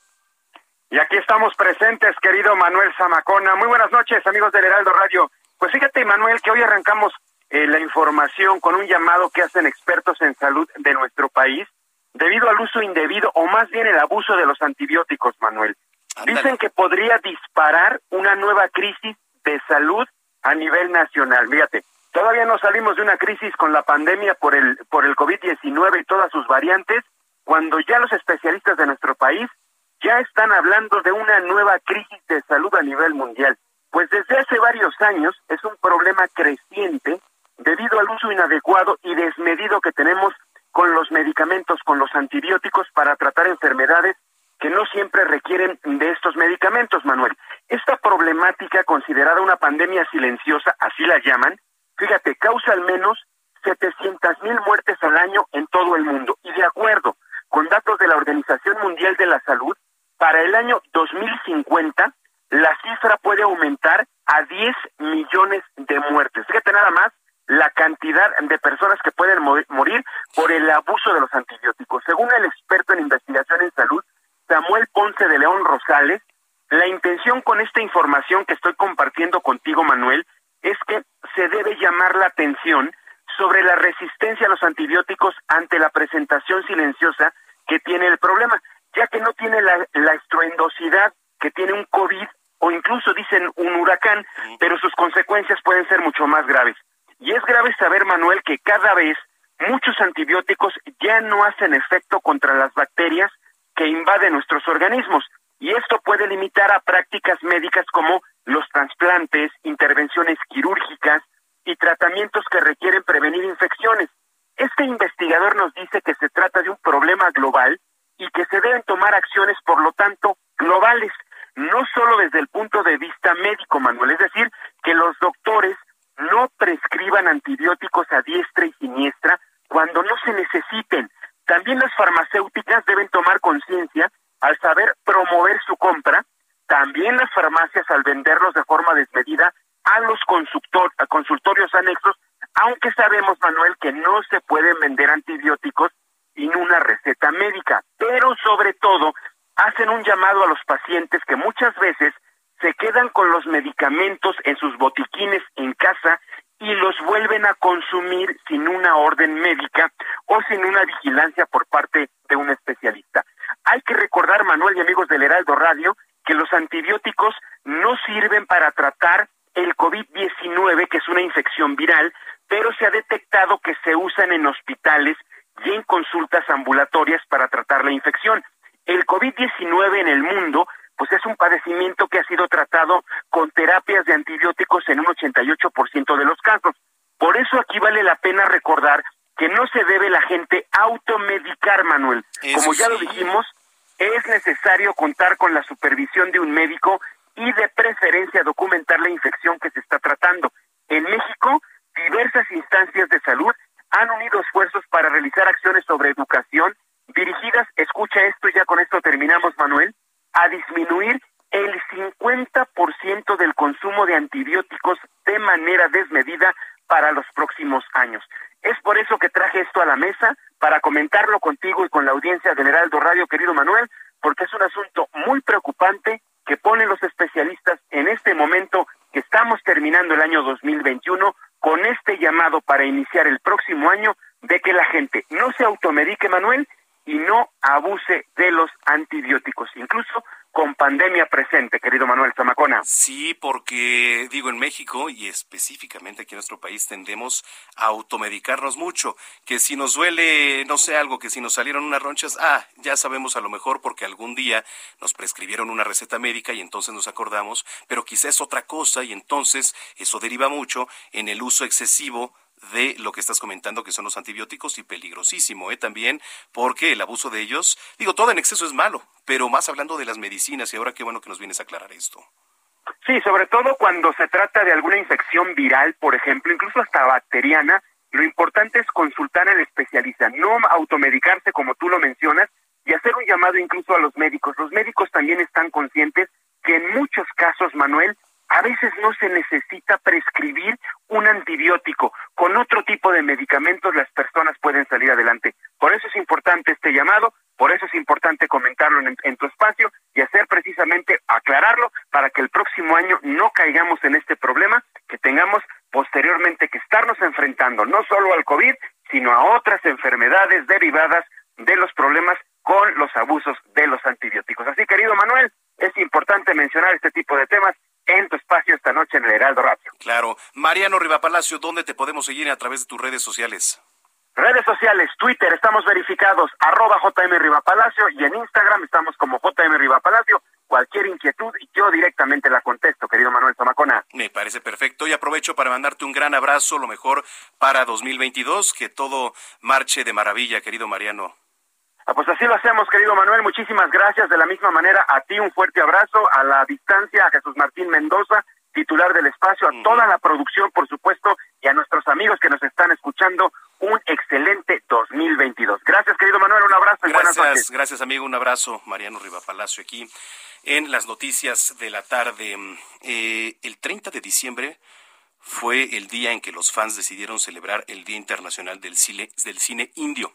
S20: Y aquí estamos presentes, querido Manuel Zamacona. Muy buenas noches, amigos del Heraldo Radio. Pues fíjate, Manuel, que hoy arrancamos eh, la información con un llamado que hacen expertos en salud de nuestro país debido al uso indebido o más bien el abuso de los antibióticos, Manuel. Dicen que podría disparar una nueva crisis de salud a nivel nacional. Fíjate, todavía no salimos de una crisis con la pandemia por el por el COVID-19 y todas sus variantes, cuando ya los especialistas de nuestro país ya están hablando de una nueva crisis de salud a nivel mundial. Pues desde hace varios años es un problema creciente debido al uso inadecuado y desmedido que tenemos con los medicamentos, con los antibióticos para tratar enfermedades que no siempre requieren de estos medicamentos, Manuel. Esta problemática, considerada una pandemia silenciosa, así la llaman, fíjate, causa al menos 700 mil muertes al año en todo el mundo. Y de acuerdo con datos de la Organización Mundial de la Salud, para el año 2050 la cifra puede aumentar a 10 millones de muertes. Fíjate nada más la cantidad de personas que pueden morir por el abuso de los antibióticos. Según el experto en investigación en salud, Samuel Ponce de León Rosales, la intención con esta información que estoy compartiendo contigo, Manuel, es que se debe llamar la atención sobre la resistencia a los antibióticos ante la presentación silenciosa que tiene el problema ya que no tiene la, la estruendosidad que tiene un COVID o incluso dicen un huracán, pero sus consecuencias pueden ser mucho más graves. Y es grave saber, Manuel, que cada vez muchos antibióticos ya no hacen efecto contra las bacterias que invaden nuestros organismos. Y esto puede limitar a prácticas médicas como los trasplantes, intervenciones quirúrgicas y tratamientos que requieren prevenir infecciones. Este investigador nos dice que se trata de un problema global y que se deben tomar acciones, por lo tanto, globales, no solo desde el punto de vista médico, Manuel, es decir, que los doctores no prescriban antibióticos a diestra y siniestra cuando no se necesiten. También las farmacéuticas deben tomar conciencia al saber promover su compra, también las farmacias al venderlos de forma desmedida a los consultorios anexos, aunque sabemos, Manuel, que no se pueden vender antibióticos sin una receta médica, pero sobre todo hacen un llamado a los pacientes que muchas veces se quedan con los medicamentos en sus botiquines en casa y los vuelven a consumir sin una orden médica o sin una vigilancia por parte de un especialista. Hay que recordar, Manuel y amigos del Heraldo Radio, que los antibióticos no sirven para tratar el COVID-19, que es una infección viral, pero se ha detectado que se usan en hospitales y en consultas ambulatorias para tratar la infección. El COVID-19 en el mundo pues es un padecimiento que ha sido tratado con terapias de antibióticos en un 88% de los casos. Por eso aquí vale la pena recordar que no se debe la gente automedicar, Manuel. Como ya lo dijimos, es necesario contar con la supervisión de un médico y de preferencia documentar la infección que se está tratando. En México, diversas instancias de salud han unido esfuerzos para realizar acciones sobre educación dirigidas, escucha esto y ya con esto terminamos, Manuel, a disminuir el 50% del consumo de antibióticos de manera desmedida para los próximos años. Es por eso que traje esto a la mesa, para comentarlo contigo y con la audiencia del Heraldo Radio, querido Manuel, porque es un asunto muy preocupante que ponen los especialistas en este momento que estamos terminando el año 2021 con este llamado para iniciar el próximo año de que la gente no se automedique, Manuel, y no abuse de los antibióticos, incluso con pandemia presente, querido Manuel Zamacona.
S1: Sí, porque digo en México y específicamente aquí en nuestro país tendemos a automedicarnos mucho, que si nos duele, no sé, algo, que si nos salieron unas ronchas, ah, ya sabemos a lo mejor porque algún día nos prescribieron una receta médica y entonces nos acordamos, pero quizás es otra cosa y entonces eso deriva mucho en el uso excesivo de lo que estás comentando, que son los antibióticos, y peligrosísimo, ¿eh? También porque el abuso de ellos, digo, todo en exceso es malo, pero más hablando de las medicinas, y ahora qué bueno que nos vienes a aclarar esto.
S20: Sí, sobre todo cuando se trata de alguna infección viral, por ejemplo, incluso hasta bacteriana, lo importante es consultar al especialista, no automedicarse como tú lo mencionas, y hacer un llamado incluso a los médicos. Los médicos también están conscientes que en muchos casos, Manuel, a veces no se necesita prescribir un antibiótico. Con otro tipo de medicamentos las personas pueden salir adelante. Por eso es importante este llamado, por eso es importante comentarlo en, tu espacio y hacer precisamente aclararlo para que el próximo año no caigamos en este problema, que tengamos posteriormente que estarnos enfrentando no solo al COVID, sino a otras enfermedades derivadas de los problemas con los abusos de los antibióticos. Así, querido Manuel, es importante mencionar este tipo de temas en tu espacio esta noche en el Heraldo Radio.
S1: Claro. Mariano Rivapalacio, ¿dónde te podemos seguir a través de tus redes sociales?
S20: Redes sociales, Twitter, estamos verificados, arroba JM Rivapalacio, y en Instagram estamos como JM Rivapalacio. Cualquier inquietud, yo directamente la contesto, querido Manuel Zamacona.
S1: Me parece perfecto y aprovecho para mandarte un gran abrazo, lo mejor para 2022, que todo marche de maravilla, querido Mariano.
S20: Ah, pues así lo hacemos, querido Manuel. Muchísimas gracias. De la misma manera, a ti un fuerte abrazo, a la distancia, a Jesús Martín Mendoza, titular del espacio, a toda la producción, por supuesto, y a nuestros amigos que nos están escuchando, un excelente 2022. Gracias, querido Manuel. Un abrazo y
S1: gracias,
S20: buenas noches.
S1: Gracias, amigo. Un abrazo. Mariano Palacio aquí en las noticias de la tarde. Eh, el 30 de diciembre fue el día en que los fans decidieron celebrar el Día Internacional del Cine, del Cine Indio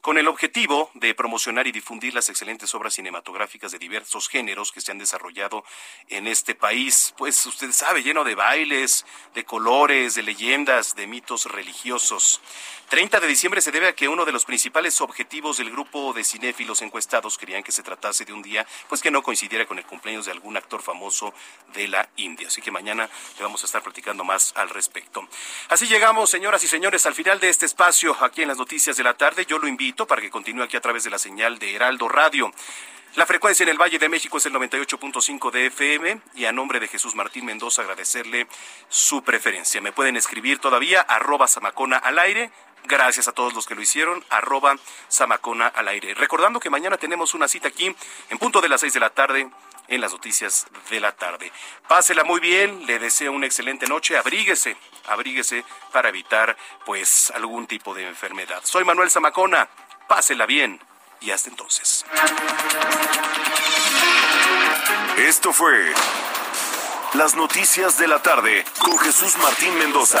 S1: con el objetivo de promocionar y difundir las excelentes obras cinematográficas de diversos géneros que se han desarrollado en este país. Pues usted sabe, lleno de bailes, de colores, de leyendas, de mitos religiosos. 30 de diciembre se debe a que uno de los principales objetivos del grupo de cinéfilos encuestados querían que se tratase de un día pues que no coincidiera con el cumpleaños de algún actor famoso de la India. Así que mañana le vamos a estar platicando más al respecto. Así llegamos, señoras y señores, al final de este espacio aquí en las noticias de la tarde. Yo lo invito para que continúe aquí a través de la señal de Heraldo Radio. La frecuencia en el Valle de México es el 98.5 de FM y a nombre de Jesús Martín Mendoza agradecerle su preferencia. Me pueden escribir todavía arroba Samacona al aire. Gracias a todos los que lo hicieron, arroba Samacona al aire. Recordando que mañana tenemos una cita aquí en punto de las seis de la tarde en las noticias de la tarde. Pásela muy bien, le deseo una excelente noche, abríguese, abríguese para evitar pues algún tipo de enfermedad. Soy Manuel Zamacona, pásela bien y hasta entonces.
S8: Esto fue Las Noticias de la Tarde con Jesús Martín Mendoza.